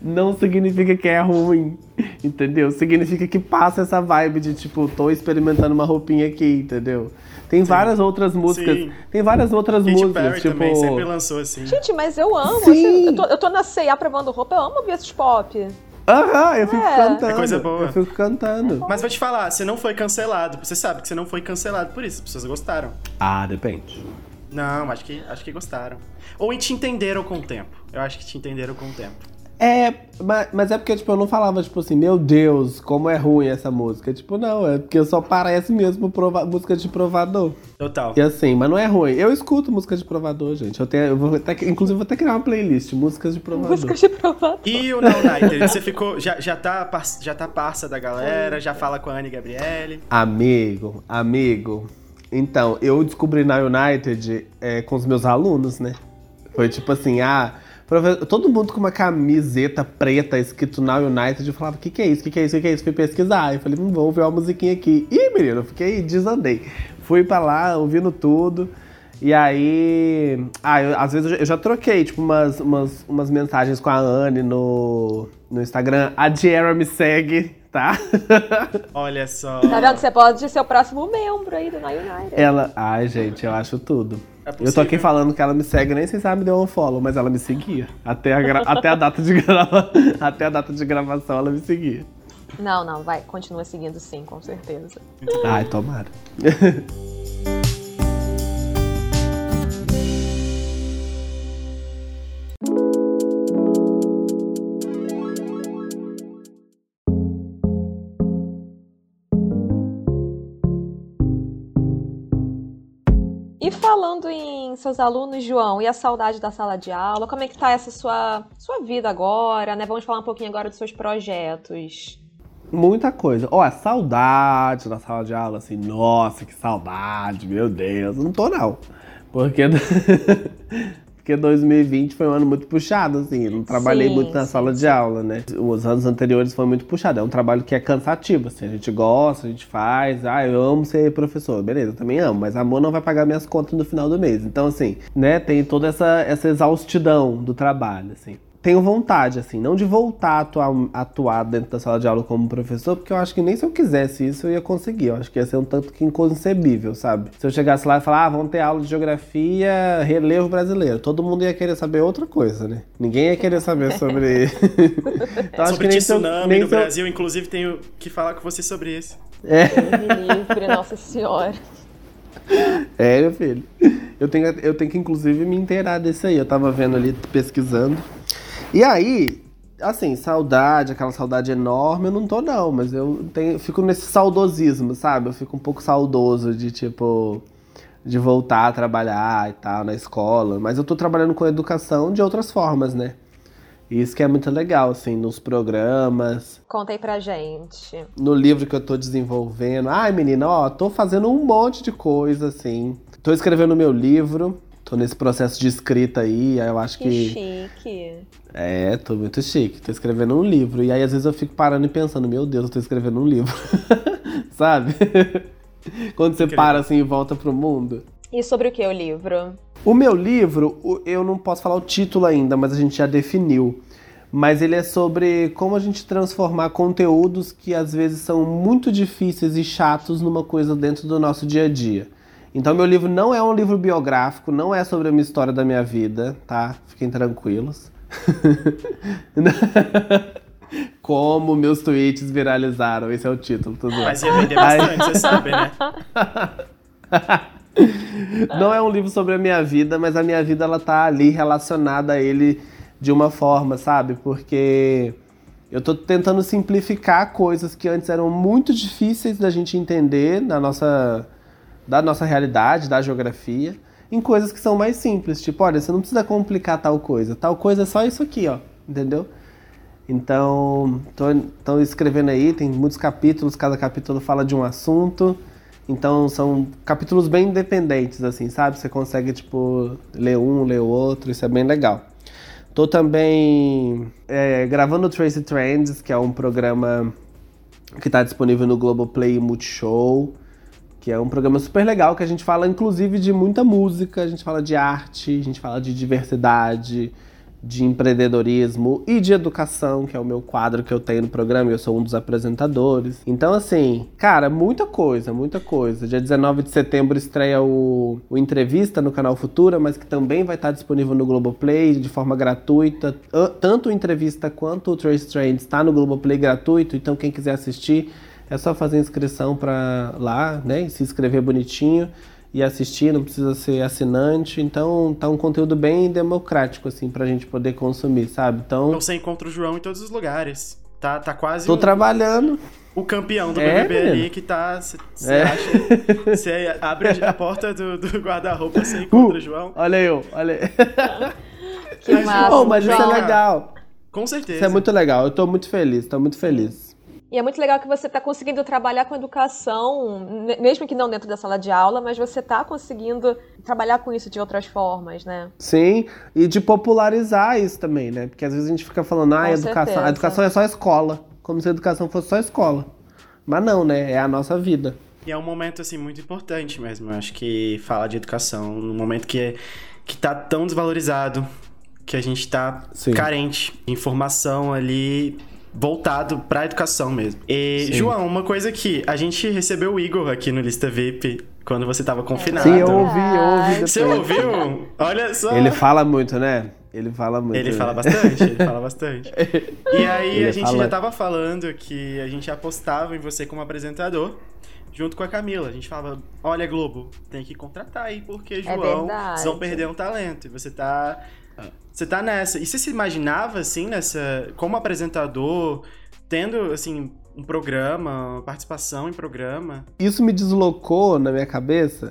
não significa que é ruim, entendeu? Significa que passa essa vibe de tipo, tô experimentando uma roupinha aqui, entendeu? Tem várias outras músicas, Sim. tem várias outras Katy músicas, Perry tipo, também sempre lançou assim. Gente, mas eu amo. Sim. assim, eu, tô, eu tô na C&A provando roupa, eu amo ouvir esses pop. Aham, eu fico É. cantando. É coisa boa. Eu fico cantando. Mas vou te falar, você não foi cancelado. Você sabe que você não foi cancelado por isso. As pessoas gostaram. Ah, depende. Não, acho que, acho que gostaram. Ou te entenderam com o tempo. Eu acho que te entenderam com o tempo. É, mas, mas é porque, tipo, eu não falava, tipo assim, meu Deus, como é ruim essa música. Tipo, não, é porque só parece mesmo prova- música de provador. Total. E assim, mas não é ruim. Eu escuto música de provador, gente. Eu tenho, eu vou até, inclusive, vou até criar uma playlist, músicas de provador. Música de provador. E o Now Nighter, você ficou. Já, já, tá, já tá parça da galera, já fala com a Anne Gabriele. Amigo, amigo. Então, eu descobri na United é, com os meus alunos, né? Foi tipo assim, ah, todo mundo com uma camiseta preta escrito na United, eu falava, o que que é isso, o que que é isso, o que que é isso? Fui pesquisar, eu falei, hum, vou ouvir uma musiquinha aqui. Ih, menino, eu fiquei, desandei. Fui pra lá, ouvindo tudo. E aí, ah, eu- às vezes eu já, troquei, tipo, umas, umas, umas mensagens com a Anne no, no Instagram. A Diera me segue, tá? Olha só. Tá vendo? Você pode ser o próximo membro aí do Na United. Ela. Ai, gente, eu acho tudo. É eu tô aqui falando que ela me segue, nem sei se ela me deu um follow, mas ela me seguia. Até a, gra- até a data de grava... até a data de gravação ela me seguia. Não, não, vai. Continua seguindo sim, com certeza. Ai, tomara. falando em seus alunos, João, e a saudade da sala de aula, como é que tá essa sua, sua vida agora, né? Vamos falar um pouquinho agora dos seus projetos. Muita coisa. Ó, a saudade da sala de aula, assim, nossa, que saudade, meu Deus. Não tô, não. Porque Porque 2020 foi um ano muito puxado, assim. Eu não trabalhei sim, muito na sim, sala sim. de aula, né? Os anos anteriores foi muito puxado. É um trabalho que é cansativo, assim. A gente gosta, a gente faz. Ah, eu amo ser professor. Beleza, eu também amo. Mas amor não vai pagar minhas contas no final do mês. Então, assim, né? Tem toda essa, essa exaustidão do trabalho, assim tenho vontade, assim, não de voltar a atuar, atuar, dentro da sala de aula como professor, porque eu acho que nem se eu quisesse isso eu ia conseguir. Eu acho que ia ser um tanto que inconcebível, sabe? Se eu chegasse lá e falar, ah, vamos ter aula de geografia, relevo brasileiro, todo mundo ia querer saber outra coisa, né? Ninguém ia querer saber sobre. então, sobre que tsunami nem no Brasil, inclusive, tenho que falar com você sobre isso. É. Livre, Nossa Senhora. É, meu filho. Eu tenho, eu tenho que, inclusive, me inteirar desse aí. Eu tava vendo ali, pesquisando. E aí, assim, saudade, aquela saudade enorme, eu não tô não, mas eu tenho, fico nesse saudosismo, sabe? Eu fico um pouco saudoso de tipo de voltar a trabalhar e tal na escola, mas eu tô trabalhando com educação de outras formas, né? Isso que é muito legal, assim, nos programas. Conta aí pra gente. No livro que eu tô desenvolvendo. Ai, menina, ó, tô fazendo um monte de coisa, assim. Tô escrevendo meu livro, tô nesse processo de escrita aí, eu acho que. Que chique. É, tô muito chique. Tô escrevendo um livro. E aí, às vezes, eu fico parando e pensando, meu Deus, eu tô escrevendo um livro. Sabe? Quando você para assim e volta pro mundo. E sobre o que o livro? O meu livro, eu não posso falar o título ainda, mas a gente já definiu. Mas ele é sobre como a gente transformar conteúdos que às vezes são muito difíceis e chatos numa coisa dentro do nosso dia a dia. Então, meu livro não é um livro biográfico, não é sobre a minha história da minha vida, tá? Fiquem tranquilos. Como meus tweets viralizaram, esse é o título. Tudo Mas ia vender bastante, você sabe, né? Não é um livro sobre a minha vida, mas a minha vida ela tá ali relacionada a ele de uma forma, sabe? Porque eu tô tentando simplificar coisas que antes eram muito difíceis da gente entender na nossa da nossa realidade, da geografia em coisas que são mais simples. Tipo, olha, você não precisa complicar tal coisa. Tal coisa é só isso aqui, ó. Entendeu? Então, tô escrevendo aí, tem muitos capítulos, cada capítulo fala de um assunto. Então, são capítulos bem independentes, assim, sabe? Você consegue, tipo, ler um, ler o outro, isso é bem legal. Tô também é, gravando o Tracy Trends, que é um programa que está disponível no Globoplay Multishow que é um programa super legal que a gente fala inclusive de muita música, a gente fala de arte, a gente fala de diversidade, de empreendedorismo e de educação, que é o meu quadro que eu tenho no programa, eu sou um dos apresentadores. Então, assim, cara, muita coisa, muita coisa. Dia 19 de setembro estreia o, o Entrevista no canal Futura, mas que também vai estar disponível no Globoplay de forma gratuita. Tanto o Entrevista quanto o Trace Trends está no Globoplay gratuito, então quem quiser assistir é só fazer inscrição para lá, né? Se inscrever bonitinho e assistir, não precisa ser assinante. Então tá um conteúdo bem democrático, assim, pra gente poder consumir, sabe? Então. Então você encontra o João em todos os lugares. Tá, tá quase. Tô trabalhando. O campeão do é, BBB ali que tá. Você é. acha. Você abre a porta do, do guarda-roupa, você encontra uh, o João. Olha eu, olha aí. Que massa. Oh, mas isso é legal. Com certeza. Isso é muito legal. Eu tô muito feliz, tô muito feliz. E é muito legal que você está conseguindo trabalhar com educação, mesmo que não dentro da sala de aula, mas você está conseguindo trabalhar com isso de outras formas, né? Sim, e de popularizar isso também, né? Porque às vezes a gente fica falando, ah, a educação, a educação é só escola, como se a educação fosse só escola. Mas não, né? É a nossa vida. E é um momento, assim, muito importante mesmo. Eu acho que falar de educação, num momento que, que tá tão desvalorizado, que a gente tá Sim. carente de informação ali voltado para a educação mesmo. E, Sim. João, uma coisa que a gente recebeu o Igor aqui no Lista VIP quando você estava confinado. Sim, eu ouvi, eu ouvi. Você ouviu? Olha só. Ele fala muito, né? Ele fala muito. Ele né? fala bastante, ele fala bastante. E aí ele a gente fala... já tava falando que a gente apostava em você como apresentador junto com a Camila. A gente falava, olha, Globo, tem que contratar aí, porque é João, é vocês vão perder um talento. E você tá você tá nessa. E você se imaginava, assim, nessa. Como apresentador, tendo, assim, um programa, participação em programa? Isso me deslocou na minha cabeça.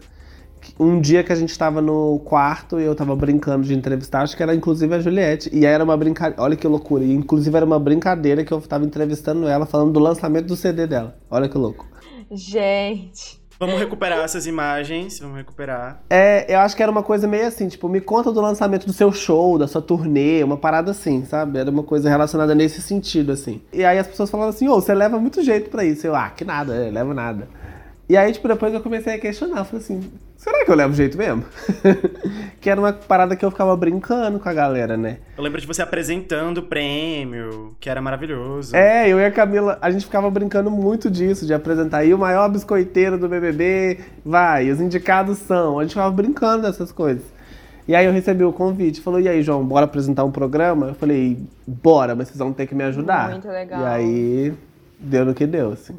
Um dia que a gente estava no quarto e eu estava brincando de entrevistar, acho que era inclusive a Juliette. E era uma brincadeira. Olha que loucura. E, inclusive era uma brincadeira que eu estava entrevistando ela, falando do lançamento do CD dela. Olha que louco. Gente. Vamos recuperar essas imagens, vamos recuperar. É, eu acho que era uma coisa meio assim, tipo, me conta do lançamento do seu show, da sua turnê, uma parada assim, sabe? Era uma coisa relacionada nesse sentido, assim. E aí as pessoas falavam assim, ô, oh, você leva muito jeito para isso. Eu, ah, que nada, eu levo nada. E aí, tipo, depois eu comecei a questionar, falei assim, será que eu levo jeito mesmo? que era uma parada que eu ficava brincando com a galera, né? Eu lembro de você apresentando o prêmio, que era maravilhoso. É, eu e a Camila, a gente ficava brincando muito disso, de apresentar aí o maior biscoiteiro do BBB, vai, os indicados são. A gente ficava brincando dessas coisas. E aí eu recebi o convite, falou, e aí, João, bora apresentar um programa? Eu falei, bora, mas vocês vão ter que me ajudar. Muito legal. E aí, deu no que deu, assim.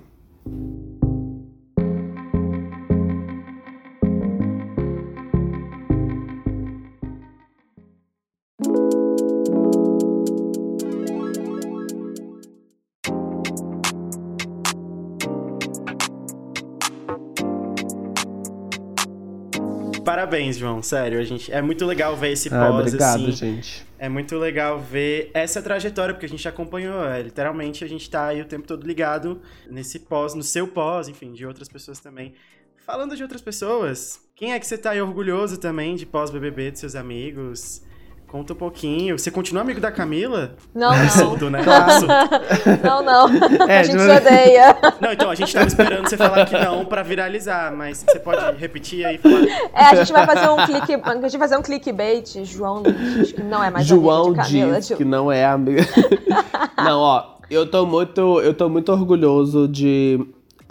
Parabéns, João. Sério, a gente é muito legal ver esse pós ah, obrigado, assim. gente. É muito legal ver essa trajetória, porque a gente acompanhou. É, literalmente, a gente tá aí o tempo todo ligado nesse pós, no seu pós, enfim, de outras pessoas também. Falando de outras pessoas, quem é que você tá aí orgulhoso também de pós-BBB, de seus amigos? Conta um pouquinho. Você continua amigo da Camila? Não, não. Do, né? não, não. É, a gente se odeia. Não, então, a gente tava esperando você falar que não pra viralizar, mas você pode repetir aí e falar. É, a gente vai fazer um clique, a gente vai fazer um clickbait. João diz que não é mais João amigo de Camila. diz que não é amigo. não, ó, eu tô muito, eu tô muito orgulhoso de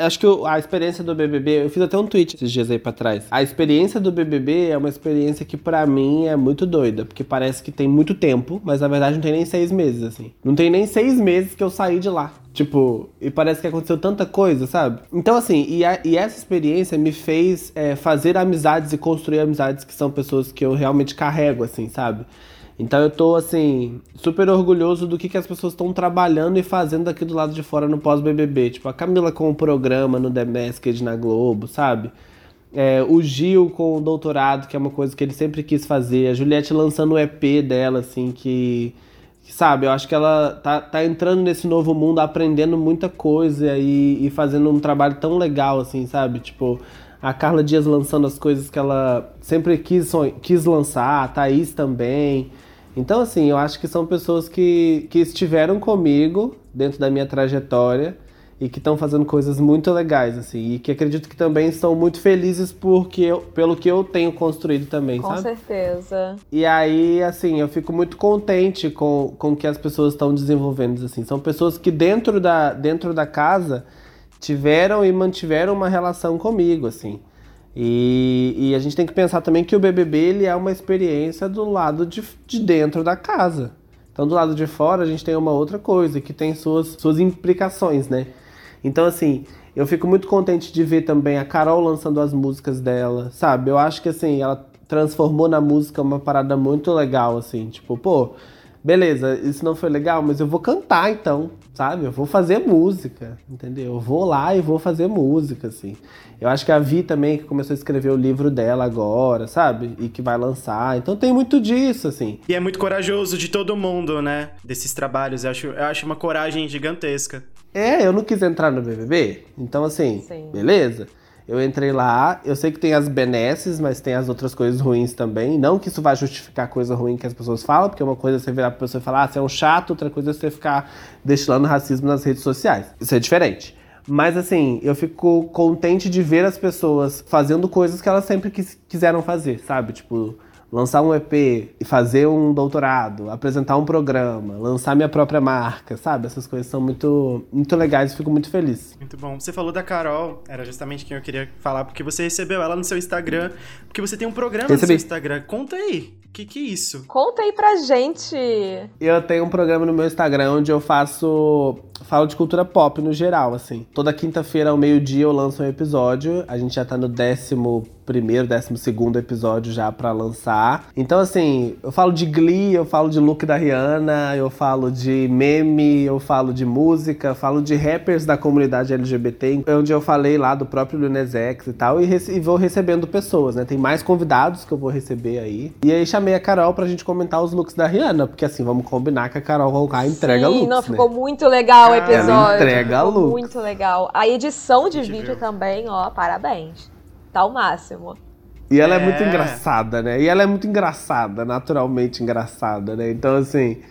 Acho que a experiência do BBB, eu fiz até um tweet esses dias aí pra trás. A experiência do BBB é uma experiência que para mim é muito doida, porque parece que tem muito tempo, mas na verdade não tem nem seis meses, assim. Não tem nem seis meses que eu saí de lá. Tipo, e parece que aconteceu tanta coisa, sabe? Então, assim, e, a, e essa experiência me fez é, fazer amizades e construir amizades que são pessoas que eu realmente carrego, assim, sabe? Então eu tô, assim, super orgulhoso do que, que as pessoas estão trabalhando e fazendo aqui do lado de fora no pós-BBB. Tipo, a Camila com o programa no The Masked na Globo, sabe? É, o Gil com o doutorado, que é uma coisa que ele sempre quis fazer. A Juliette lançando o EP dela, assim, que, que sabe, eu acho que ela tá, tá entrando nesse novo mundo, aprendendo muita coisa e, e fazendo um trabalho tão legal, assim, sabe? Tipo, a Carla Dias lançando as coisas que ela sempre quis, quis lançar, a Thaís também. Então, assim, eu acho que são pessoas que, que estiveram comigo dentro da minha trajetória e que estão fazendo coisas muito legais, assim, e que acredito que também estão muito felizes porque eu, pelo que eu tenho construído também, com sabe? Com certeza. E aí, assim, eu fico muito contente com, com o que as pessoas estão desenvolvendo, assim. São pessoas que dentro da, dentro da casa tiveram e mantiveram uma relação comigo, assim. E, e, a gente tem que pensar também que o BBB ele é uma experiência do lado de, de dentro da casa. Então, do lado de fora, a gente tem uma outra coisa que tem suas, suas implicações, né? Então, assim, eu fico muito contente de ver também a Carol lançando as músicas dela, sabe? Eu acho que, assim, ela transformou na música uma parada muito legal, assim. Tipo, pô, beleza, isso não foi legal, mas eu vou cantar então, sabe? Eu vou fazer música, entendeu? Eu vou lá e vou fazer música, assim. Eu acho que a Vi também, que começou a escrever o livro dela agora, sabe? E que vai lançar. Então tem muito disso, assim. E é muito corajoso de todo mundo, né? Desses trabalhos. Eu acho, eu acho uma coragem gigantesca. É, eu não quis entrar no BBB. Então, assim, Sim. beleza. Eu entrei lá, eu sei que tem as benesses, mas tem as outras coisas ruins também. Não que isso vá justificar coisa ruim que as pessoas falam, porque uma coisa é você virar pra pessoa e falar, ah, você é um chato, outra coisa é você ficar destilando racismo nas redes sociais. Isso é diferente. Mas assim, eu fico contente de ver as pessoas fazendo coisas que elas sempre quis, quiseram fazer, sabe? Tipo, lançar um EP, fazer um doutorado, apresentar um programa, lançar minha própria marca, sabe? Essas coisas são muito, muito legais e fico muito feliz. Muito bom. Você falou da Carol, era justamente quem eu queria falar, porque você recebeu ela no seu Instagram, porque você tem um programa Recebi. no seu Instagram. Conta aí, o que, que é isso? Conta aí pra gente. Eu tenho um programa no meu Instagram onde eu faço falo de cultura pop no geral, assim. Toda quinta-feira ao meio-dia eu lanço um episódio. A gente já tá no décimo primeiro, décimo segundo episódio já para lançar. Então, assim, eu falo de Glee, eu falo de look da Rihanna, eu falo de meme, eu falo de música, falo de rappers da comunidade LGBT, onde eu falei lá do próprio Lunes X e tal, e, e, vou recebendo pessoas, né? Tem mais convidados que eu vou receber aí. E aí chamei a Carol pra gente comentar os looks da Rihanna, porque assim, vamos combinar que a Carol Conká entrega Sim, looks, não, né? ficou muito legal o episódio. Ela entrega ficou lucro. Muito legal. A edição de A vídeo viu. também, ó, parabéns. Tá o máximo. E ela é. É. muito engraçada, né? E ela é muito engraçada, naturalmente engraçada, né? Então, assim,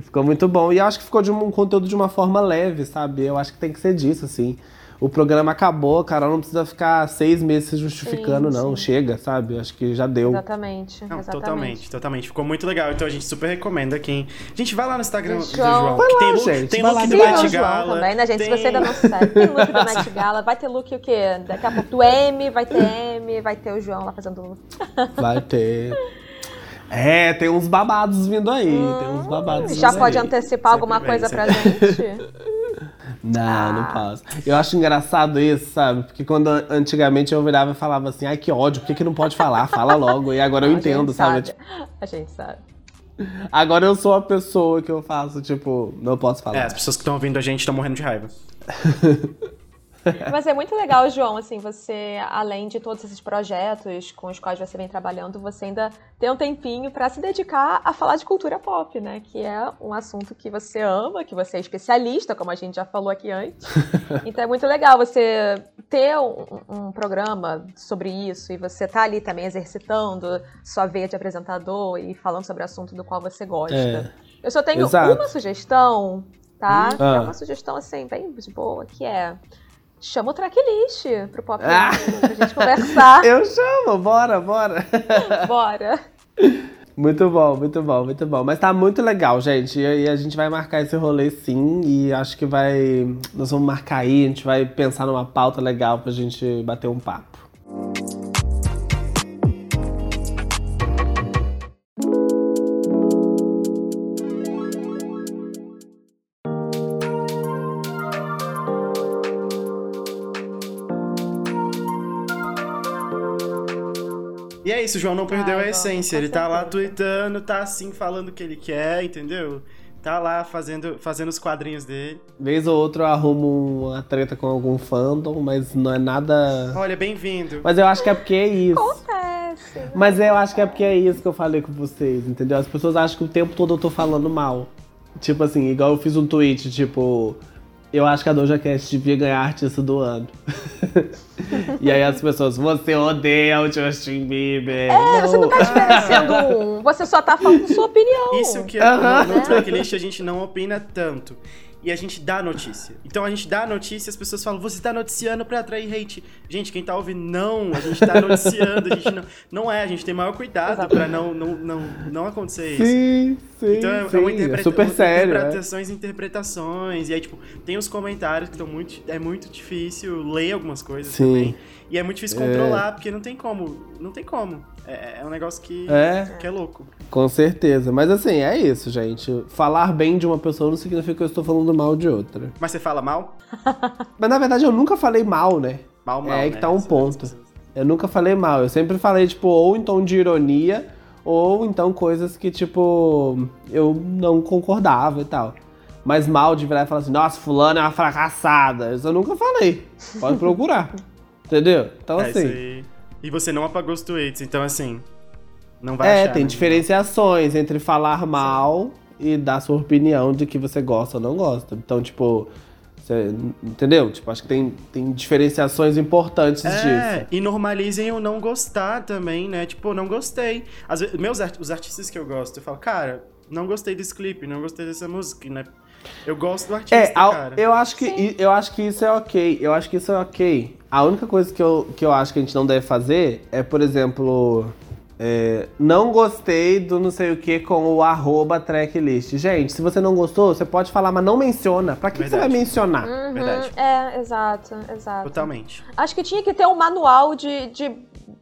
ficou muito bom. E eu acho que ficou de um conteúdo de uma forma leve, sabe? Eu acho que tem que ser disso, assim. O programa acabou, a Carol não precisa ficar seis meses se justificando, Sim, não. sim. Chega, sabe? Acho que já deu. Exatamente. Não, exatamente. totalmente, totalmente. Ficou muito legal. Então a gente super recomenda quem. Gente, vai lá no Instagram do Do João. Vai lá, tem, look- gente, tem vai look lá do Met Gala. também, né, gente? tem- Se você ainda não segue, tem look do Met Gala. Vai ter look o quê? Daqui a pouco do M, vai ter M, vai ter o João lá fazendo. Vai ter. É, tem uns babados vindo aí. tem uns babados Já pode aí. antecipar Sempre alguma vem, coisa pra gente? Não, não posso. Eu acho engraçado isso, sabe? Porque quando antigamente eu virava e falava assim, ai que ódio, por que, que não pode falar? Fala logo. E agora eu entendo, sabe? sabe. A gente sabe. Agora eu sou a pessoa que eu faço, tipo, não posso falar. É, as pessoas que estão ouvindo a gente estão morrendo de raiva. Mas é muito legal, João, assim, você, além de todos esses projetos com os quais você vem trabalhando, você ainda tem um tempinho pra se dedicar a falar de cultura pop, né? Que é um assunto que você ama, que você é especialista, como a gente já falou aqui antes. Então é muito legal você ter um, um programa sobre isso e você tá ali também exercitando sua veia de apresentador e falando sobre o assunto do qual você gosta. É. Eu só tenho Exato. uma sugestão, tá? Que É Ah. uma sugestão, assim, bem de boa, que é... Chama o tracklist pro Pop Ah. Pra gente conversar. Eu chamo, bora, bora. Bora. Muito bom, muito bom, muito bom. Mas tá muito legal, gente. E e a gente vai marcar esse rolê sim. E acho que vai. Nós vamos marcar aí, a gente vai pensar numa pauta legal pra gente bater um papo. Isso, o João não perdeu Ai, a essência. com Ele tá lá tweetando, tá assim, falando o que ele quer, entendeu? Tá lá fazendo, fazendo os quadrinhos dele. Vez ou outra eu arrumo uma treta com algum fandom, mas não é nada. Olha, bem-vindo. Mas eu acho que é porque é isso. Acontece. né? Mas eu acho que é porque é isso que eu falei com vocês, entendeu? As pessoas acham que o tempo todo eu tô falando mal. Tipo assim, igual eu fiz um tweet, tipo, eu acho que a Doja Cat devia ganhar artista do ano. e aí as pessoas, você odeia o Justin Bieber. É, você não tá desmerecendo um. Você só tá falando sua opinião. Isso que Aham. no, no tracklist a gente não opina tanto. E a gente dá notícia. Então a gente dá notícia e as pessoas falam, você tá noticiando pra atrair hate. Gente, quem tá ouvindo, não, a gente tá noticiando, a gente não. Não é, a gente tem maior cuidado pra não, não, não, não acontecer isso. Sim, sim, Então é, sim. é uma é interpreta super uma sério. é. interpretações e interpretações. E aí, tipo, tem os comentários que estão muito. É muito difícil ler algumas coisas Sim. também. E é muito difícil controlar, porque não tem como. Não tem como. É, é um negócio que É. que é louco. Com certeza. Mas assim, é isso, gente. Falar bem de uma pessoa não significa que eu estou falando mal de outra. Mas você fala mal? Mas na verdade eu nunca falei mal, né? Mal, mal. É aí né? que tá um ponto. Eu nunca falei mal. Eu sempre falei, tipo, ou em tom de ironia, ou então coisas que, tipo, eu não concordava e tal. Mas mal de virar e falar assim, nossa, fulano é uma fracassada. Isso eu nunca falei. Pode procurar. Entendeu? Então, É isso assim. aí. E você não apagou os tweets, então assim. Não vai É, achar, tem né? diferenciações entre falar mal e dar sua opinião de que você gosta ou não gosta. Então, tipo, você, entendeu? Tipo, acho que tem, tem diferenciações importantes disso. É, e normalizem o não gostar também, né? Tipo, não gostei. Às vezes, meus art- os artistas que eu gosto, eu falo, cara, não gostei desse clipe, não gostei dessa música, né? Eu gosto do artista, É, ao- cara. eu acho que eu acho que isso é ok. Eu acho que isso é ok. A única coisa que eu, que eu acho que a gente não deve fazer é, por exemplo, é, não gostei do não sei o que com o arroba tracklist. Gente, se você não gostou, você pode falar, mas não menciona. Pra que, que você vai mencionar? Uhum, Verdade. É, exato, exato. Totalmente. Acho que tinha que ter um manual de, de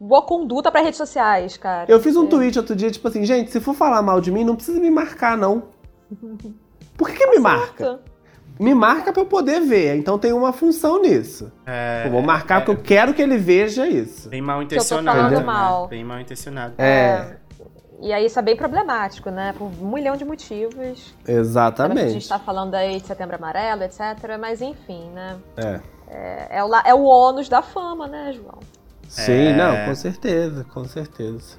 boa conduta pra redes sociais, cara. Eu fiz um É. tweet outro dia, tipo assim, gente, se for falar mal de mim, não precisa me marcar, não. Por que, que me marca? Me marca pra eu poder ver. Então tem uma função nisso. É, eu vou marcar porque eu quero que ele veja isso. Bem mal intencionado. né? mal. Bem mal intencionado. É, E aí isso é bem problemático, né? Por um milhão de motivos. A gente exatamente. tá falando aí de setembro amarelo, etc. Mas enfim, né? É. É, é o, é o ônus da fama, né, João? Sim, É. não, com certeza, com certeza.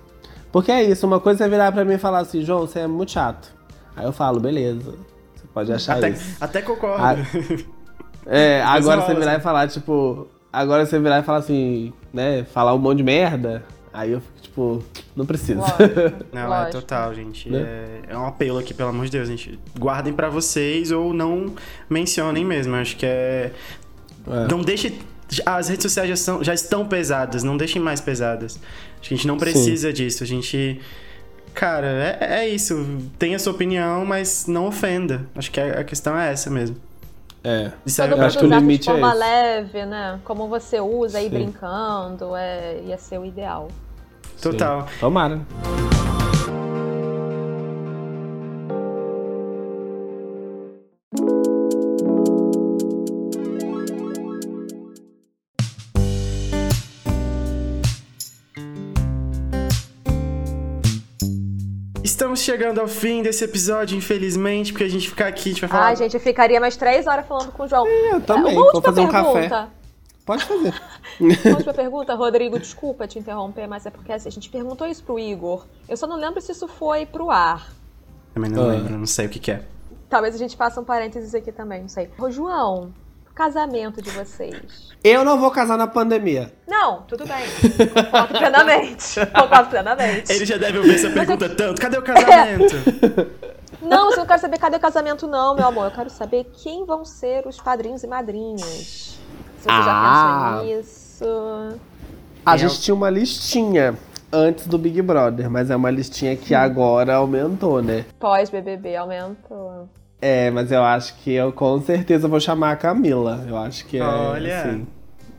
Porque é isso, uma coisa é virar pra mim e falar assim, João, você é muito chato. Aí eu falo, beleza, Pode achar Até, isso. até concordo. Ah, É, agora você virar assim. e falar, tipo. Agora você virar e falar assim, né? Falar um monte de merda. Aí eu fico, tipo, não precisa. Lógico, Não, é lógico. total, gente. Né? É, é um apelo aqui, pelo amor de Deus, gente. Guardem pra vocês ou não mencionem mesmo. Acho que é. É. Não deixe. As redes sociais já, são, já estão pesadas, não deixem mais pesadas. Acho que a gente não precisa disso. A gente. Cara, é, é isso. Tenha sua opinião, mas não ofenda. Acho que a, a questão é essa mesmo. É. Isso Todo é, mundo acho que o usar de limite é forma esse. leve, né? Como você usa aí brincando, é, ia ser o ideal. total. Sim. Tomara. Estamos chegando ao fim desse episódio, infelizmente, porque a gente ficar aqui, a gente vai falar. Ai, gente, eu ficaria mais três horas falando com o João. Eu também. Uma Vou última fazer um pergunta. café. Pode fazer. Uma última pergunta, Rodrigo, desculpa te interromper, mas é porque assim, a gente perguntou isso pro Igor. Eu só não lembro se isso foi pro ar. Também não Ah. lembro, não sei o que, que é. Talvez a gente faça um parênteses aqui também, não sei. Ô, João, casamento de vocês. Eu não vou casar na pandemia. Não, tudo bem. Concordo plenamente. Concordo plenamente. Ele já deve ouvir essa pergunta tanto. Cadê o casamento? Não, eu não quero saber cadê o casamento, não, meu amor. Eu quero saber quem vão ser os padrinhos e madrinhas. Se você Ah. já pensou nisso. A Eu- gente tinha uma listinha antes do Big Brother, mas é uma listinha que agora aumentou, né? Pós-BBB aumentou. É, mas eu acho que eu com certeza vou chamar a Camila. Eu acho que é Olha. assim.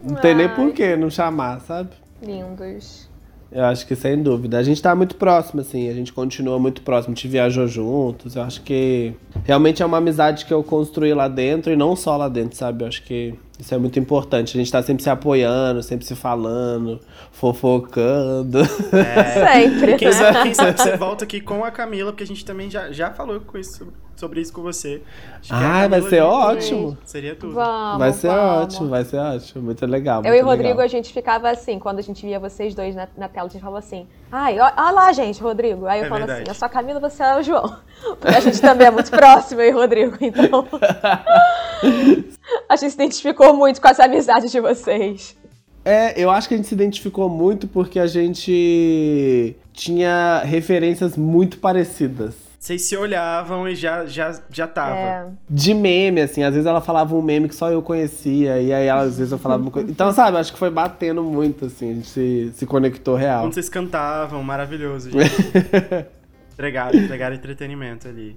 Não tem nem por que não chamar, sabe? Lindos. Eu acho que sem dúvida. A gente tá muito próximo, assim, a gente continua muito próximo, a gente viajou juntos. Eu acho que realmente é uma amizade que eu construí lá dentro e não só lá dentro, sabe? Eu acho que isso é muito importante. A gente tá sempre se apoiando, sempre se falando, fofocando. Sempre. Quem sabe, quem sabe você volta aqui com a Camila, porque a gente também já, já falou com isso, sobre isso com você. Acho que a Ai, vai ser ótimo. Seria tudo. Vamos. vai ser vamos. ótimo, vai ser ótimo. Muito legal. Eu muito e o Rodrigo, legal. a gente ficava assim, quando a gente via vocês dois na, na tela, a gente falava assim, ai, ó lá, gente, Rodrigo. Aí eu É falo verdade. assim, eu sou a Camila, você é o João. Porque a gente também é muito próximo, eu e o Rodrigo, então. a gente se identificou muito com essa amizade de vocês. É, eu acho que a gente se identificou muito porque a gente tinha referências muito parecidas. Vocês se olhavam e já, já, já tava. É. De meme, assim, às vezes ela falava um meme que só eu conhecia, e aí ela, às vezes eu falava uma coisa. Então, sabe, acho que foi batendo muito, assim, a gente se, se conectou real. Quando vocês cantavam, maravilhoso, gente. entregaram, entregaram entretenimento ali.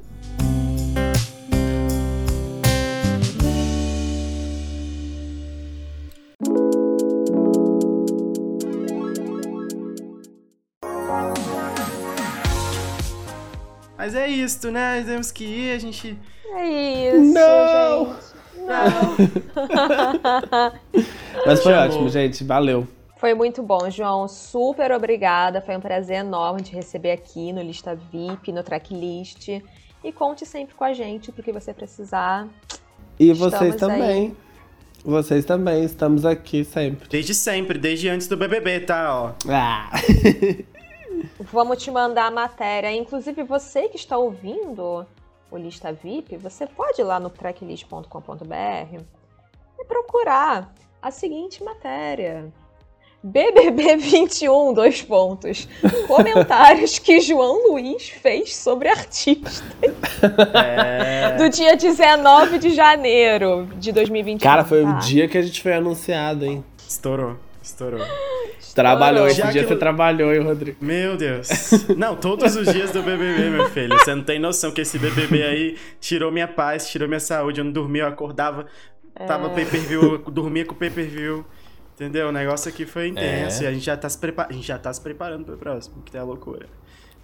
Mas é isso, né? Temos que ir, a gente. É isso, Não! gente. Não. Mas foi Chamou. ótimo, gente, valeu. Foi muito bom, João. Super obrigada. Foi um prazer enorme te receber aqui no Lista VIP, no Tracklist. E conte sempre com a gente pro que você precisar. E Estamos vocês aí. também. Vocês também, estamos aqui sempre. Desde sempre, desde antes do BBB, tá? Ó. Ah. Vamos te mandar a matéria. Inclusive, você que está ouvindo o Lista VIP, você pode ir lá no tracklist.com.br e procurar a seguinte matéria. BBB 21, dois pontos. Comentários que João Luiz fez sobre artista É. do dia 19 de janeiro de 2021. Cara, foi tá? o dia que a gente foi anunciado, hein? Estourou, estourou. Trabalhou, esse Já dia que você trabalhou, hein, Rodrigo? Meu Deus. Não, todos os dias do BBB, meu filho. Você não tem noção que esse BBB aí tirou minha paz, tirou minha saúde. Eu não dormia, eu acordava, tava pay per view, eu dormia com pay per view. Entendeu? O negócio aqui foi intenso É. e a gente já tá se, prepa- a gente já tá se preparando pro próximo, que tá loucura.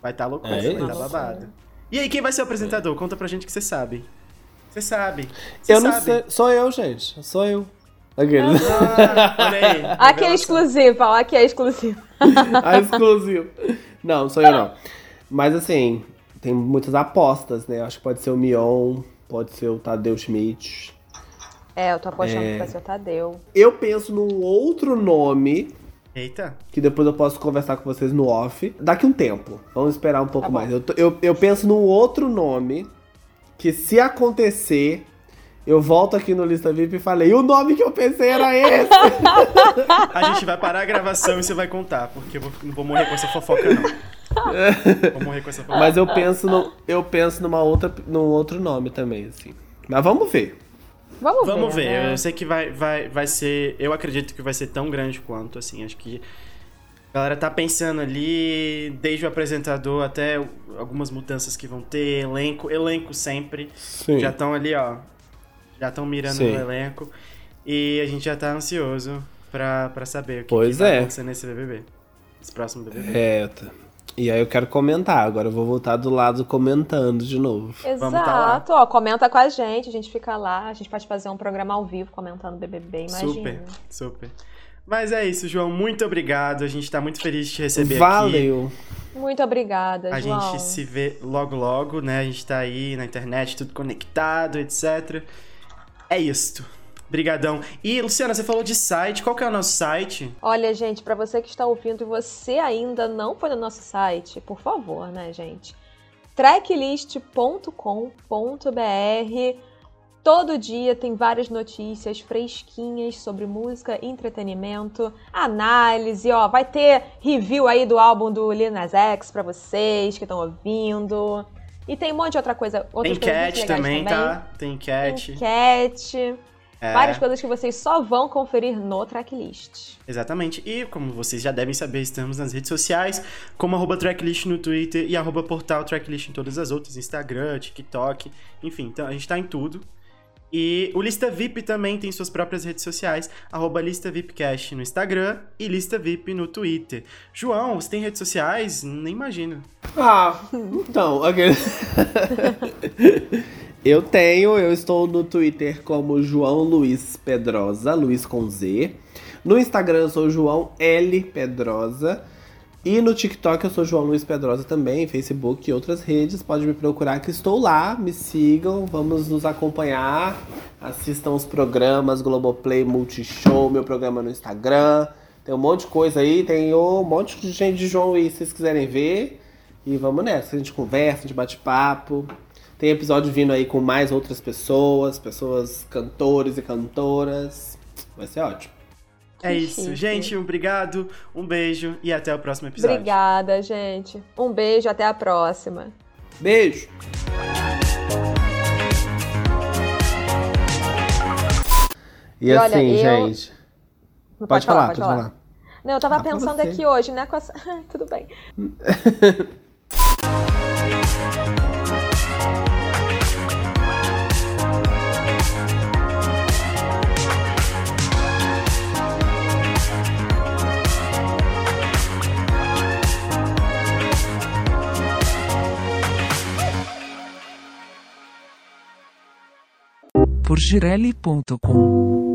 Vai tá loucura, É vai tá babado. E aí, quem vai ser o apresentador? Conta pra gente que você sabe. Você sabe. Você Eu não sabe. sei. Sou eu, gente. Sou eu. Aquele. Ah, olha aí. Aqui é exclusivo, ó, aqui é exclusivo. A exclusivo. Não, sou eu não. Mas assim, tem muitas apostas, né? Acho que pode ser o Mion, pode ser o Tadeu Schmidt. É, eu tô apostando É. que vai ser o Tadeu. Eu penso num outro nome, Eita. que depois eu posso conversar com vocês no off. Daqui um tempo. Vamos esperar um pouco Tá mais. Eu, eu, eu penso num outro nome que se acontecer, eu volto aqui no Lista VIP e falei, o nome que eu pensei era esse. a gente vai parar a gravação e você vai contar, porque eu vou, não vou morrer com essa fofoca, não. vou morrer com essa fofoca. Mas eu penso, no, eu penso numa outra, num outro nome também, assim. Mas vamos ver. Vamos, vamos ver. ver. Né? Eu sei que vai, vai, vai ser. Eu acredito que vai ser tão grande quanto, assim. Acho que a galera tá pensando ali, desde o apresentador até algumas mudanças que vão ter, elenco, elenco sempre. Sim. Já estão ali, ó. Já estão mirando Sim. no elenco. E a gente já tá ansioso pra, pra saber o que, pois que vai é. acontecer nesse BBB. Esse próximo BBB. É, tá. E aí eu quero comentar, agora eu vou voltar do lado comentando de novo. Tá Exato, ó, comenta com a gente, a gente fica lá, a gente pode fazer um programa ao vivo comentando BBB, imagina. Super, super. Mas é isso, João, muito obrigado, a gente tá muito feliz de te receber Valeu. aqui. Valeu. Muito obrigada, a João. A gente se vê logo logo, né? A gente tá aí na internet, tudo conectado, etc. É isto. Brigadão. E, Luciana, você falou de site. Qual que é o nosso site? Olha, gente, para você que está ouvindo e você ainda não foi no nosso site, por favor, né, gente? tracklist.com.br Todo dia tem várias notícias fresquinhas sobre música, entretenimento, análise, ó, vai ter review aí do álbum do Lil Nas X para vocês que estão ouvindo. E tem um monte de outra coisa, outras tem cat também, também, tá? Tem cat. Tem cat. É. Várias coisas que vocês só vão conferir no tracklist. Exatamente. E, como vocês já devem saber, estamos nas redes sociais, como arroba tracklist no Twitter e arroba portal tracklist em todas as outras, Instagram, TikTok, enfim, então a gente tá em tudo. E o Lista VIP também tem suas próprias redes sociais, arroba Lista VIPcast no Instagram e Lista VIP no Twitter. João, você tem redes sociais? Nem imagino. Ah, então, ok. Eu tenho, eu estou no Twitter como João Luiz Pedrosa, Luiz com Z. No Instagram eu sou João L Pedrosa. E no TikTok eu sou João Luiz Pedrosa também, Facebook e outras redes. Pode me procurar que estou lá, me sigam, vamos nos acompanhar. Assistam os programas Globoplay Multishow, meu programa no Instagram. Tem um monte de coisa aí, tem um monte de gente de João Luiz, se vocês quiserem ver. E vamos nessa, a gente conversa, a gente bate papo. Tem episódio vindo aí com mais outras pessoas, pessoas cantores e cantoras. Vai ser ótimo. É isso. Gente, um obrigado, um beijo e até o próximo episódio. Obrigada, gente. Um beijo, até a próxima. Beijo. E, e assim, olha, eu... gente. Pode, pode, falar, pode, falar. falar. Não, eu tava ah, pensando aqui hoje, né? Com essa... Tudo bem. por girelli.com